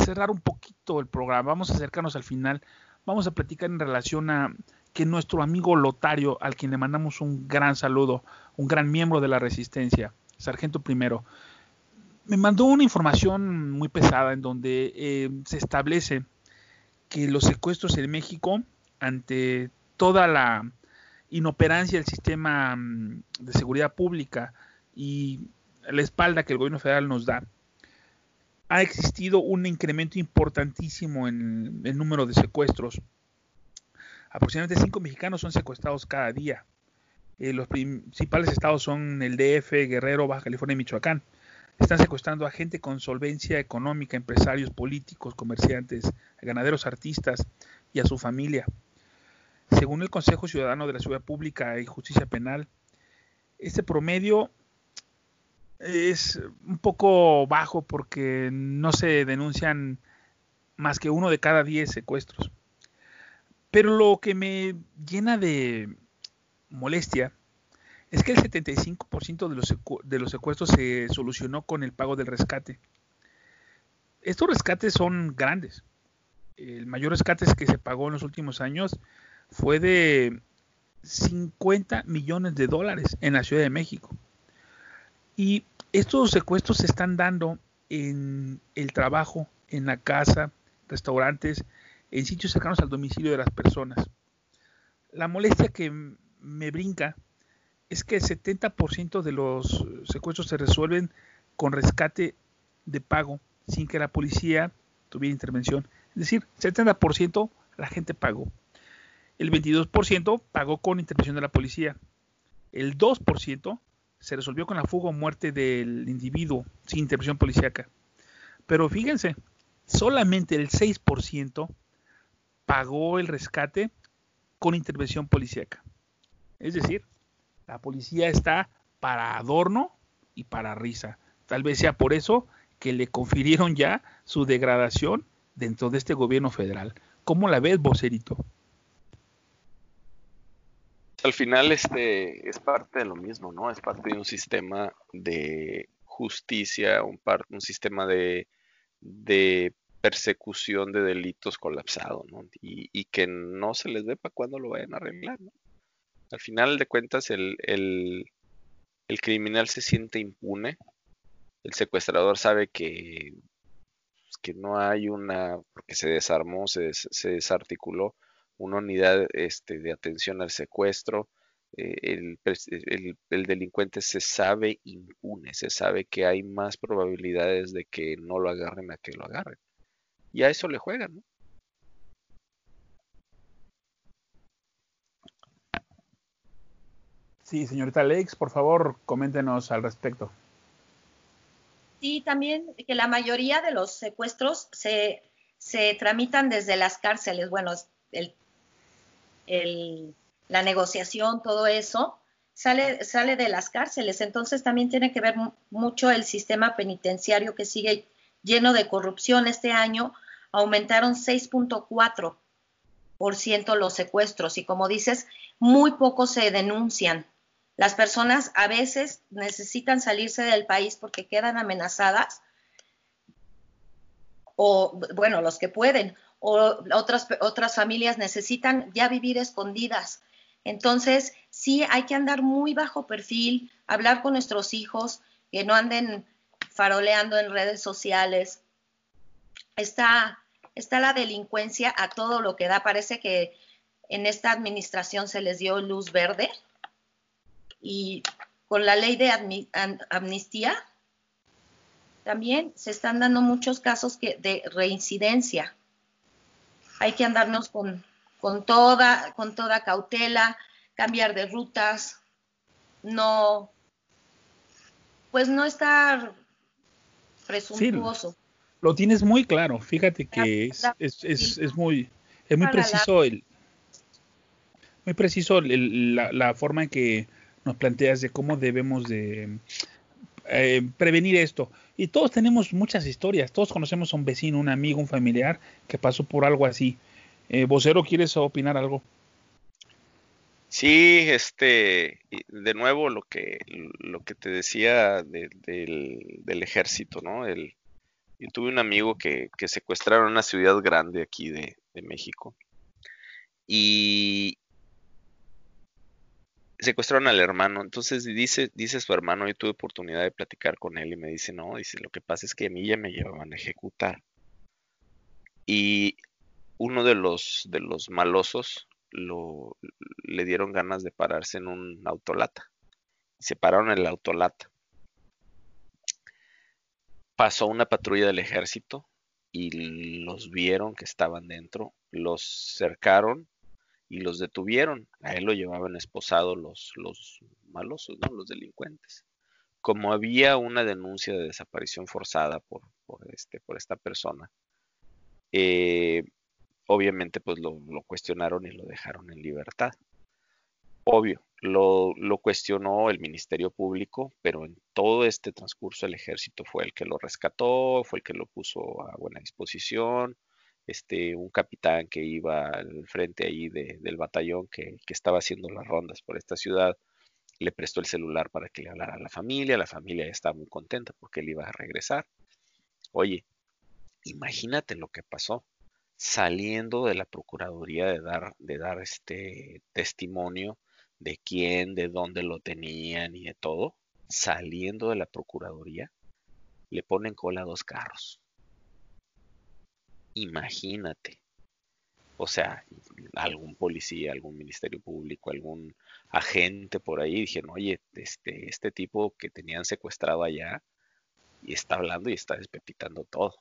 cerrar un poquito el programa. Vamos a acercarnos al final. Vamos a platicar en relación a que nuestro amigo Lotario, al quien le mandamos un gran saludo, un gran miembro de la resistencia, sargento primero, me mandó una información muy pesada en donde eh, se establece que los secuestros en México, ante toda la inoperancia del sistema mm, de seguridad pública y la espalda que el gobierno federal nos da, ha existido un incremento importantísimo en el número de secuestros. Aproximadamente 5 mexicanos son secuestrados cada día. Eh, los principales estados son el DF, Guerrero, Baja California y Michoacán. Están secuestrando a gente con solvencia económica, empresarios, políticos, comerciantes, ganaderos, artistas y a su familia. Según el Consejo Ciudadano de la Ciudad Pública y Justicia Penal, este promedio es un poco bajo porque no se denuncian más que uno de cada diez secuestros. Pero lo que me llena de molestia es que el 75% de los, de los secuestros se solucionó con el pago del rescate. Estos rescates son grandes. El mayor rescate que se pagó en los últimos años fue de 50 millones de dólares en la Ciudad de México. Y estos secuestros se están dando en el trabajo, en la casa, restaurantes, en sitios cercanos al domicilio de las personas. La molestia que me brinca es que el 70% de los secuestros se resuelven con rescate de pago sin que la policía tuviera intervención. Es decir, 70% la gente pagó. El 22% pagó con intervención de la policía. El 2% se resolvió con la fuga o muerte del individuo sin intervención policíaca. Pero fíjense, solamente el 6% pagó el rescate con intervención policíaca. Es decir, la policía está para adorno y para risa. Tal vez sea por eso que le confirieron ya su degradación dentro de este gobierno federal. ¿Cómo la ves, vocerito? Al final este es parte de lo mismo, ¿no? Es parte de un sistema de justicia, un, un sistema de, persecución de delitos colapsado, ¿no? Y, y, que no se les ve para cuándo lo vayan a arreglar, ¿no? Al final de cuentas, el, criminal se siente impune. El secuestrador sabe que, pues, que no hay una, porque se desarmó, se, desarticuló una unidad este, de atención al secuestro. Eh, el, el, delincuente se sabe impune, se sabe que hay más probabilidades de que no lo agarren a que lo agarren. Y a eso le juegan, ¿no? Sí, señorita Alex, por favor, coméntenos al respecto. Sí, también que la mayoría de los secuestros se, tramitan desde las cárceles. Bueno, la negociación, todo eso, sale, sale de las cárceles. Entonces también tiene que ver mucho el sistema penitenciario que sigue lleno de corrupción. Este año aumentaron 6.4% los secuestros y como dices, muy pocos se denuncian. Las personas a veces necesitan salirse del país porque quedan amenazadas, o bueno, los que pueden, o otras, otras familias necesitan ya vivir escondidas. Entonces, sí hay que andar muy bajo perfil, hablar con nuestros hijos, que no anden faroleando en redes sociales. Está, está la delincuencia a todo lo que da. Parece que en esta administración se les dio luz verde y con la ley de amnistía también se están dando muchos casos de reincidencia. Hay que andarnos con, con, toda, con toda cautela, cambiar de rutas, no, pues no estar presuntuoso. lo tienes muy claro, fíjate que es, es, es, muy, es muy preciso el, muy preciso la, la, forma en que nos planteas de cómo debemos de eh, prevenir esto. Y todos tenemos muchas historias, todos conocemos a un vecino, un amigo, un familiar que pasó por algo así. Eh, vocero, ¿quieres opinar algo? Sí, este, de nuevo lo que, lo que te decía del, del, ejército, ¿no? El, yo tuve un amigo que, que secuestraron una ciudad grande aquí de, de México. Y, secuestraron al hermano. Entonces dice, dice su hermano, yo tuve oportunidad de platicar con él y me dice, no, dice, lo que pasa es que a mí ya me llevaban a ejecutar. Y uno de los, de los malosos lo, le dieron ganas de pararse en un autolata. Se pararon en el autolata. Pasó una patrulla del ejército y los vieron que estaban dentro, los cercaron y los detuvieron. A él lo llevaban esposado los, los malosos, ¿no? los delincuentes. Como había una denuncia de desaparición forzada por, este, por esta persona, eh, obviamente pues lo, cuestionaron y lo dejaron en libertad. Obvio, lo, lo, cuestionó el Ministerio Público, pero en todo este transcurso el ejército fue el que lo rescató, fue el que lo puso a buena disposición, este, un capitán que iba al frente ahí del batallón que, estaba haciendo las rondas por esta ciudad, le prestó el celular para que le hablara a la familia, la familia estaba muy contenta porque él iba a regresar. Oye, imagínate lo que pasó saliendo de la procuraduría de dar, de dar este testimonio de quién, de dónde lo tenían y de todo, saliendo de la procuraduría, le ponen cola dos carros Imagínate. O sea, algún policía, algún ministerio público, algún agente por ahí dijeron, oye, este, este tipo que tenían secuestrado allá y está hablando y está despepitando todo.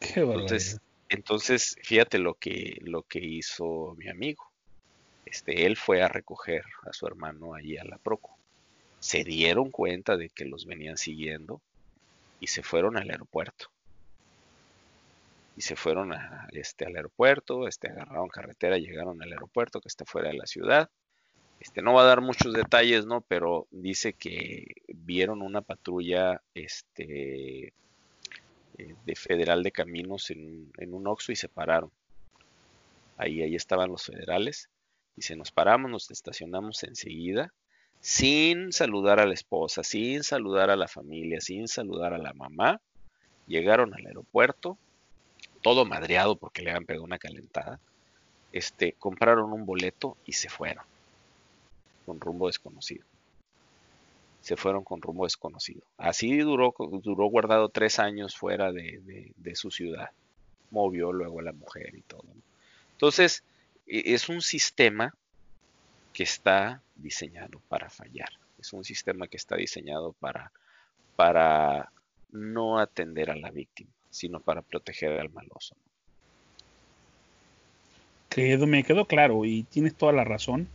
Qué entonces, entonces, fíjate lo que, lo que hizo mi amigo. Este, él fue a recoger a su hermano allí a la Proco. Se dieron cuenta de que los venían siguiendo y se fueron al aeropuerto y se fueron a, este, al aeropuerto, este, agarraron carretera, llegaron al aeropuerto que está fuera de la ciudad. Este, no va a dar muchos detalles, ¿no? Pero dice que vieron una patrulla este, eh, de Federal de Caminos en, en un Oxxo y se pararon. Ahí, ahí estaban los federales. Se nos paramos, nos estacionamos enseguida, sin saludar a la esposa, sin saludar a la familia, sin saludar a la mamá. Llegaron al aeropuerto, todo madreado porque le habían pegado una calentada, este, compraron un boleto y se fueron con rumbo desconocido. Se fueron con rumbo desconocido. Así duró, duró guardado tres años fuera de, su ciudad. Movió luego a la mujer y todo. Entonces, e, es un sistema que está diseñado para fallar. Es un sistema que está diseñado para, para no atender a la víctima sino para proteger al maloso. me quedó claro y tienes toda la razón.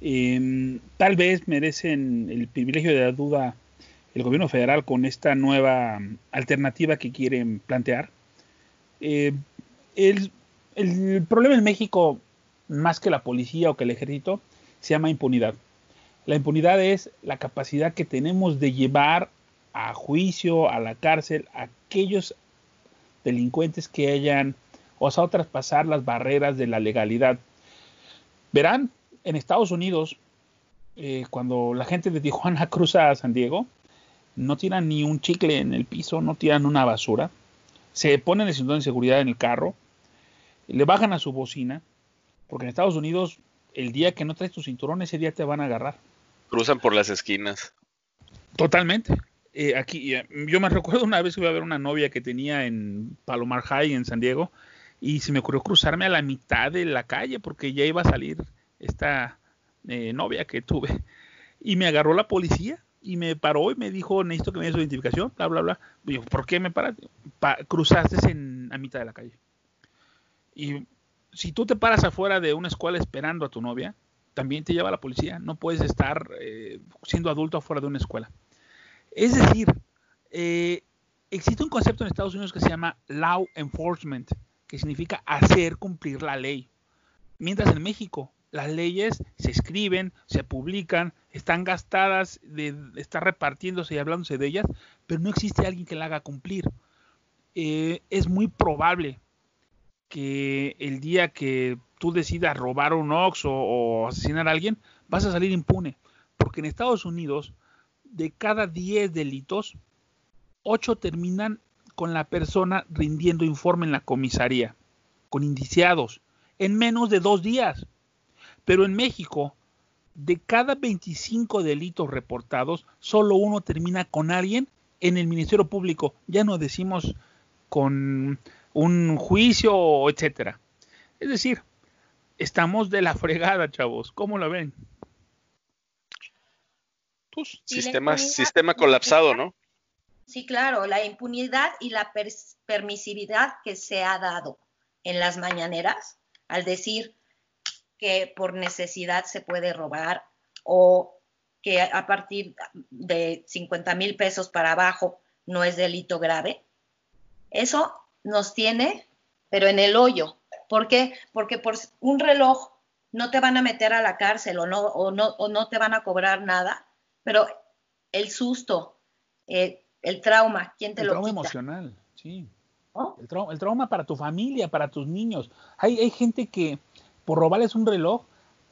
Em, tal vez merecen el privilegio de la duda el gobierno federal con esta nueva alternativa que quieren plantear. El, el, problema en México, más que la policía o que el ejército, se llama impunidad. La impunidad es la capacidad que tenemos de llevar a juicio, a la cárcel, a aquellos delincuentes que hayan osado traspasar las barreras de la legalidad. Verán, en Estados Unidos, eh, cuando la gente de Tijuana cruza a San Diego, no tiran ni un chicle en el piso, no tiran una basura, se ponen el cinturón de seguridad en el carro, le bajan a su bocina, porque en Estados Unidos el día que no traes tu cinturón, ese día te van a agarrar. Cruzan por las esquinas. Totalmente. Eh, aquí, yo me recuerdo una vez que iba a ver una novia que tenía en Palomar High, en San Diego, y se me ocurrió cruzarme a la mitad de la calle porque ya iba a salir esta eh, novia que tuve. Y me agarró la policía y me paró y me dijo, necesito que me des su identificación, bla, bla, bla. Yo, ¿por qué me paraste? cruzaste en, a mitad de la calle. Y si tú te paras afuera de una escuela esperando a tu novia, también te lleva la policía. No puedes estar eh, siendo adulto afuera de una escuela. Es decir, eh, existe un concepto en Estados Unidos que se llama law enforcement, que significa hacer cumplir la ley. Mientras en México las leyes se escriben, se publican, están gastadas de estar repartiéndose y hablándose de ellas, pero no existe alguien que la haga cumplir. Eh, es muy probable que el día que tú decidas robar un ox o, asesinar a alguien, vas a salir impune. Porque en Estados Unidos, de cada 10 delitos, 8 terminan con la persona rindiendo informe en la comisaría, con indiciados, en menos de dos días. Pero en México, de cada 25 delitos reportados, solo uno termina con alguien en el Ministerio Público. Ya no decimos con un juicio, etcétera. Es decir, estamos de la fregada, chavos. ¿Cómo lo ven? Pues, sistema, sistema colapsado, ¿no? Sí, claro, la impunidad y la permisividad que se ha dado en las mañaneras al decir que por necesidad se puede robar o que a partir de 50 mil pesos para abajo no es delito grave. Eso nos tiene, pero en el hoyo. ¿Por qué? Porque por un reloj no te van a meter a la cárcel o no, o no, o no te van a cobrar nada, pero el susto, eh, el trauma, ¿quién te el lo trauma emocional, sí. El, trauma, para tu familia, para tus niños. Hay, hay gente que por robarles un reloj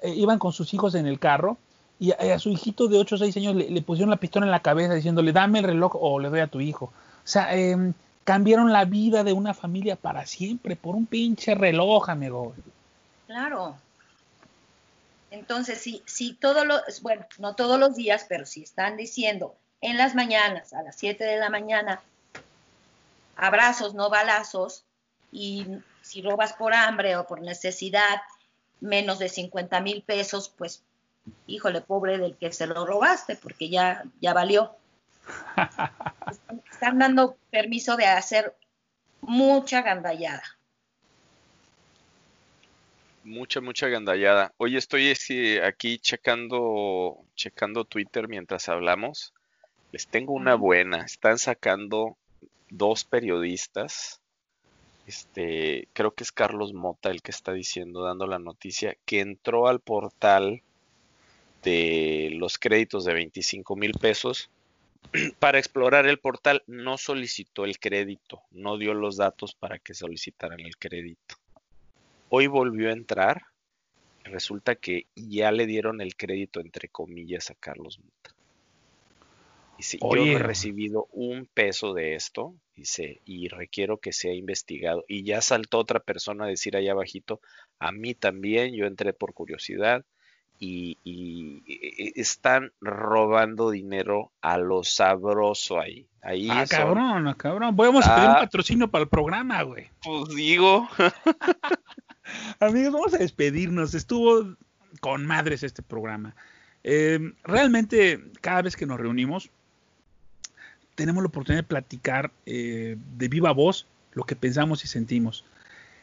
eh, iban con sus hijos en el carro y a, su hijito de 8 o 6 años le, pusieron la pistola en la cabeza diciéndole dame el reloj o le doy a tu hijo. O sea, eh, cambiaron la vida de una familia para siempre por un pinche reloj, amigo. Claro. Entonces, si, si todos los, bueno, no todos los días, pero si están diciendo en las mañanas, a las 7 de la mañana, abrazos, no balazos, y si robas por hambre o por necesidad, menos de 50 mil pesos, pues, híjole, pobre del que se lo robaste, porque ya, ya valió. están dando permiso de hacer mucha gandallada. Mucha, mucha gandallada. Oye, estoy aquí checando, checando Twitter mientras hablamos. Les tengo una buena. Están sacando dos periodistas. Este, creo que es Carlos Mota el que está diciendo, dando la noticia, que entró al portal de los créditos de 25 mil pesos para explorar el portal no solicitó el crédito, no dio los datos para que solicitaran el crédito. Hoy volvió a entrar, resulta que ya le dieron el crédito entre comillas a Carlos Muta. Dice, yo he recibido un peso de esto, dice, y requiero que sea investigado. Y ya saltó otra persona a decir allá abajito, a mí también, yo entré por curiosidad, y, están robando dinero a lo sabroso ahí. ahí ah, cabrón, cabrón. Vamos a pedir un ah. patrocinio para el programa, güey. Pues digo. Amigos, vamos a despedirnos. Estuvo con madres este programa. Em, realmente, cada vez que nos reunimos, tenemos la oportunidad de platicar eh, de viva voz lo que pensamos y sentimos.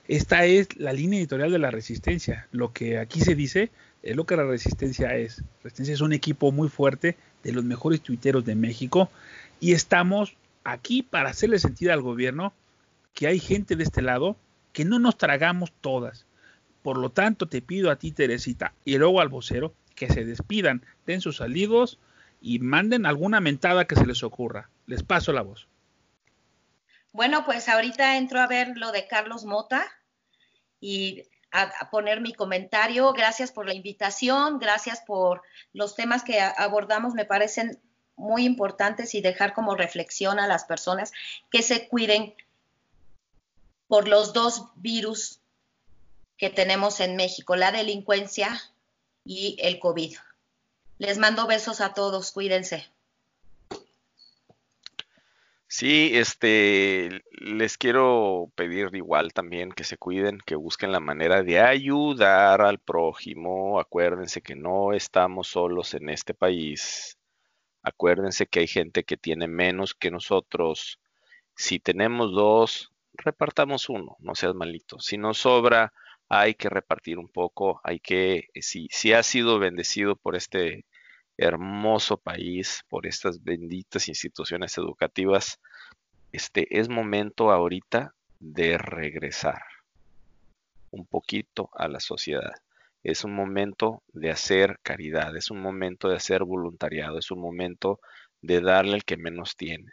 Esta es la línea editorial de la resistencia. Lo que aquí se dice es lo que la Resistencia es. Resistencia es un equipo muy fuerte de los mejores tuiteros de México y estamos aquí para hacerle sentir al gobierno que hay gente de este lado que no nos tragamos todas. Por lo tanto, te pido a ti, Teresita, y luego al vocero, que se despidan, den sus salidos y manden alguna mentada que se les ocurra. Les paso la voz. Bueno, pues ahorita entro a ver lo de Carlos Mota y a, poner mi comentario. Gracias por la invitación, gracias por los temas que abordamos, me parecen muy importantes y dejar como reflexión a las personas que se cuiden por los dos virus que tenemos en México, la delincuencia y el COVID. Les mando besos a todos, cuídense. Sí, este, les quiero pedir igual también que se cuiden, que busquen la manera de ayudar al prójimo. Acuérdense que no estamos solos en este país. Acuérdense que hay gente que tiene menos que nosotros. Si tenemos dos, repartamos uno, no seas malito. Si nos sobra, hay que repartir un poco, hay que, si, si has sido bendecido por este hermoso país, por estas benditas instituciones educativas, este es momento ahorita de regresar un poquito a la sociedad. Es un momento de hacer caridad, es un momento de hacer voluntariado, es un momento de darle al que menos tiene.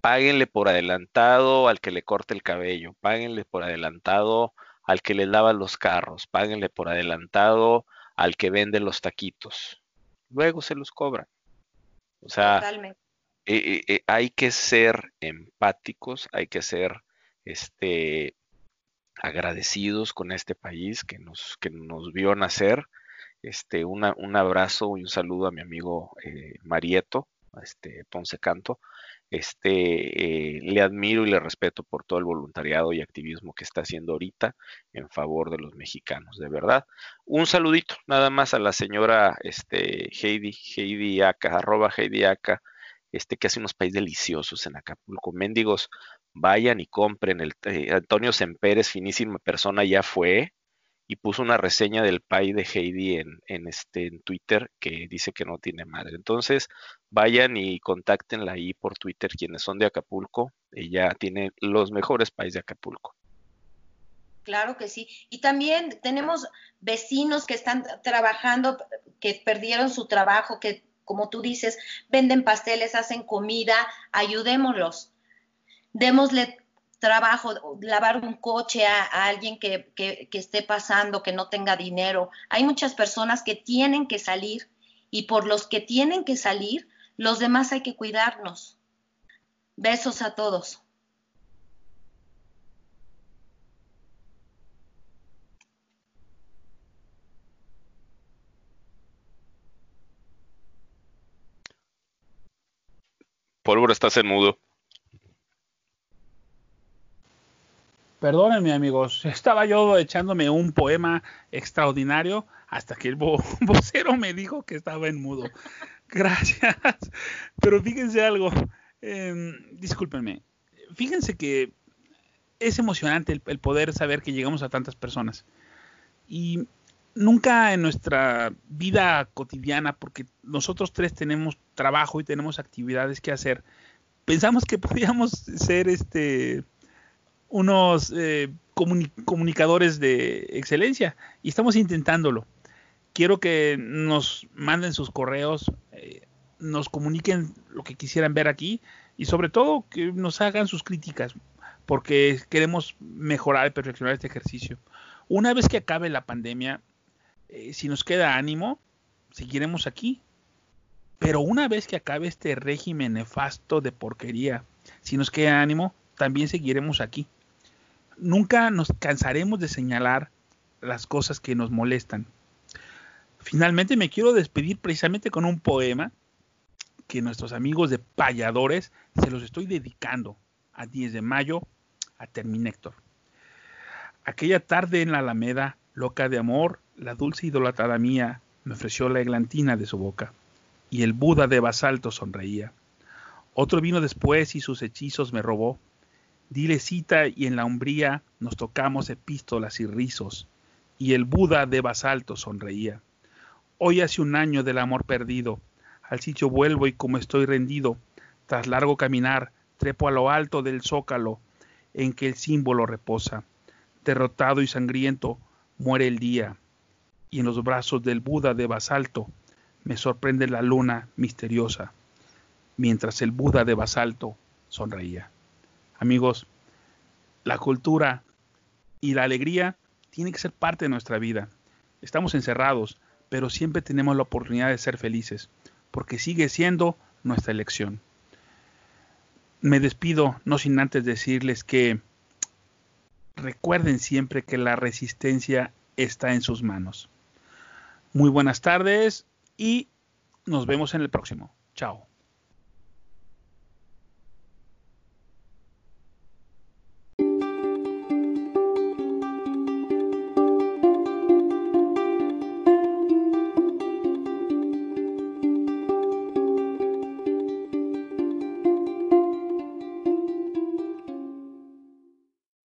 Páguenle por adelantado al que le corte el cabello, páguenle por adelantado al que le lava los carros, páguenle por adelantado al que vende los taquitos luego se los cobran. O sea, eh, eh, eh, hay que ser empáticos, hay que ser este, agradecidos con este país que nos, que nos vio nacer. Este, un abrazo y un saludo a mi amigo Marieto, este, Ponce Canto, este, eh, le admiro y le respeto por todo el voluntariado y activismo que está haciendo ahorita en favor de los mexicanos, de verdad. Un saludito nada más a la señora este, Heidi, Heidi Aka, arroba Heidi Aka, este, que hace unos países deliciosos en Acapulco. Mendigos, vayan y compren. El, eh, Antonio Semperes, finísima persona, ya fue y puso una reseña del pay de Heidi en, en, este, en Twitter que dice que no tiene madre. Entonces, vayan y contáctenla ahí por Twitter quienes son de Acapulco. Ella tiene los mejores pais de Acapulco. Claro que sí. Y también tenemos vecinos que están trabajando, que perdieron su trabajo, que como tú dices, venden pasteles, hacen comida, ayudémoslos. Démosle trabajo, lavar un coche a, alguien que, que, esté pasando, que no tenga dinero. Hay muchas personas que tienen que salir y por los que tienen que salir, los demás hay que cuidarnos. Besos a todos. Pólvora, estás en mudo. Perdónenme amigos, estaba yo echándome un poema extraordinario hasta que el vocero me dijo que estaba en mudo. Gracias. Pero fíjense algo, eh, discúlpenme, fíjense que es emocionante el, el, poder saber que llegamos a tantas personas. Y nunca en nuestra vida cotidiana, porque nosotros tres tenemos trabajo y tenemos actividades que hacer, pensamos que podíamos ser este unos eh, comunicadores de excelencia y estamos intentándolo. Quiero que nos manden sus correos, eh, nos comuniquen lo que quisieran ver aquí y sobre todo que nos hagan sus críticas porque queremos mejorar y perfeccionar este ejercicio. Una vez que acabe la pandemia, eh, si nos queda ánimo, seguiremos aquí. Pero una vez que acabe este régimen nefasto de porquería, si nos queda ánimo, también seguiremos aquí nunca nos cansaremos de señalar las cosas que nos molestan. Finalmente me quiero despedir precisamente con un poema que nuestros amigos de Payadores se los estoy dedicando a 10 de mayo a Terminéctor. Aquella tarde en la Alameda, loca de amor, la dulce idolatrada mía me ofreció la eglantina de su boca, y el Buda de basalto sonreía. Otro vino después y sus hechizos me robó, Dile cita y en la umbría nos tocamos epístolas y rizos, y el Buda de basalto sonreía. Hoy hace un año del amor perdido, al sitio vuelvo y como estoy rendido, tras largo caminar, trepo a lo alto del zócalo en que el símbolo reposa. Derrotado y sangriento, muere el día, y en los brazos del Buda de basalto me sorprende la luna misteriosa, mientras el Buda de basalto sonreía. Amigos, la cultura y la alegría tienen que ser parte de nuestra vida. Estamos encerrados, pero siempre tenemos la oportunidad de ser felices, porque sigue siendo nuestra elección. Me despido, no sin antes decirles que recuerden siempre que la resistencia está en sus manos. Muy buenas tardes y nos vemos en el próximo. Chao.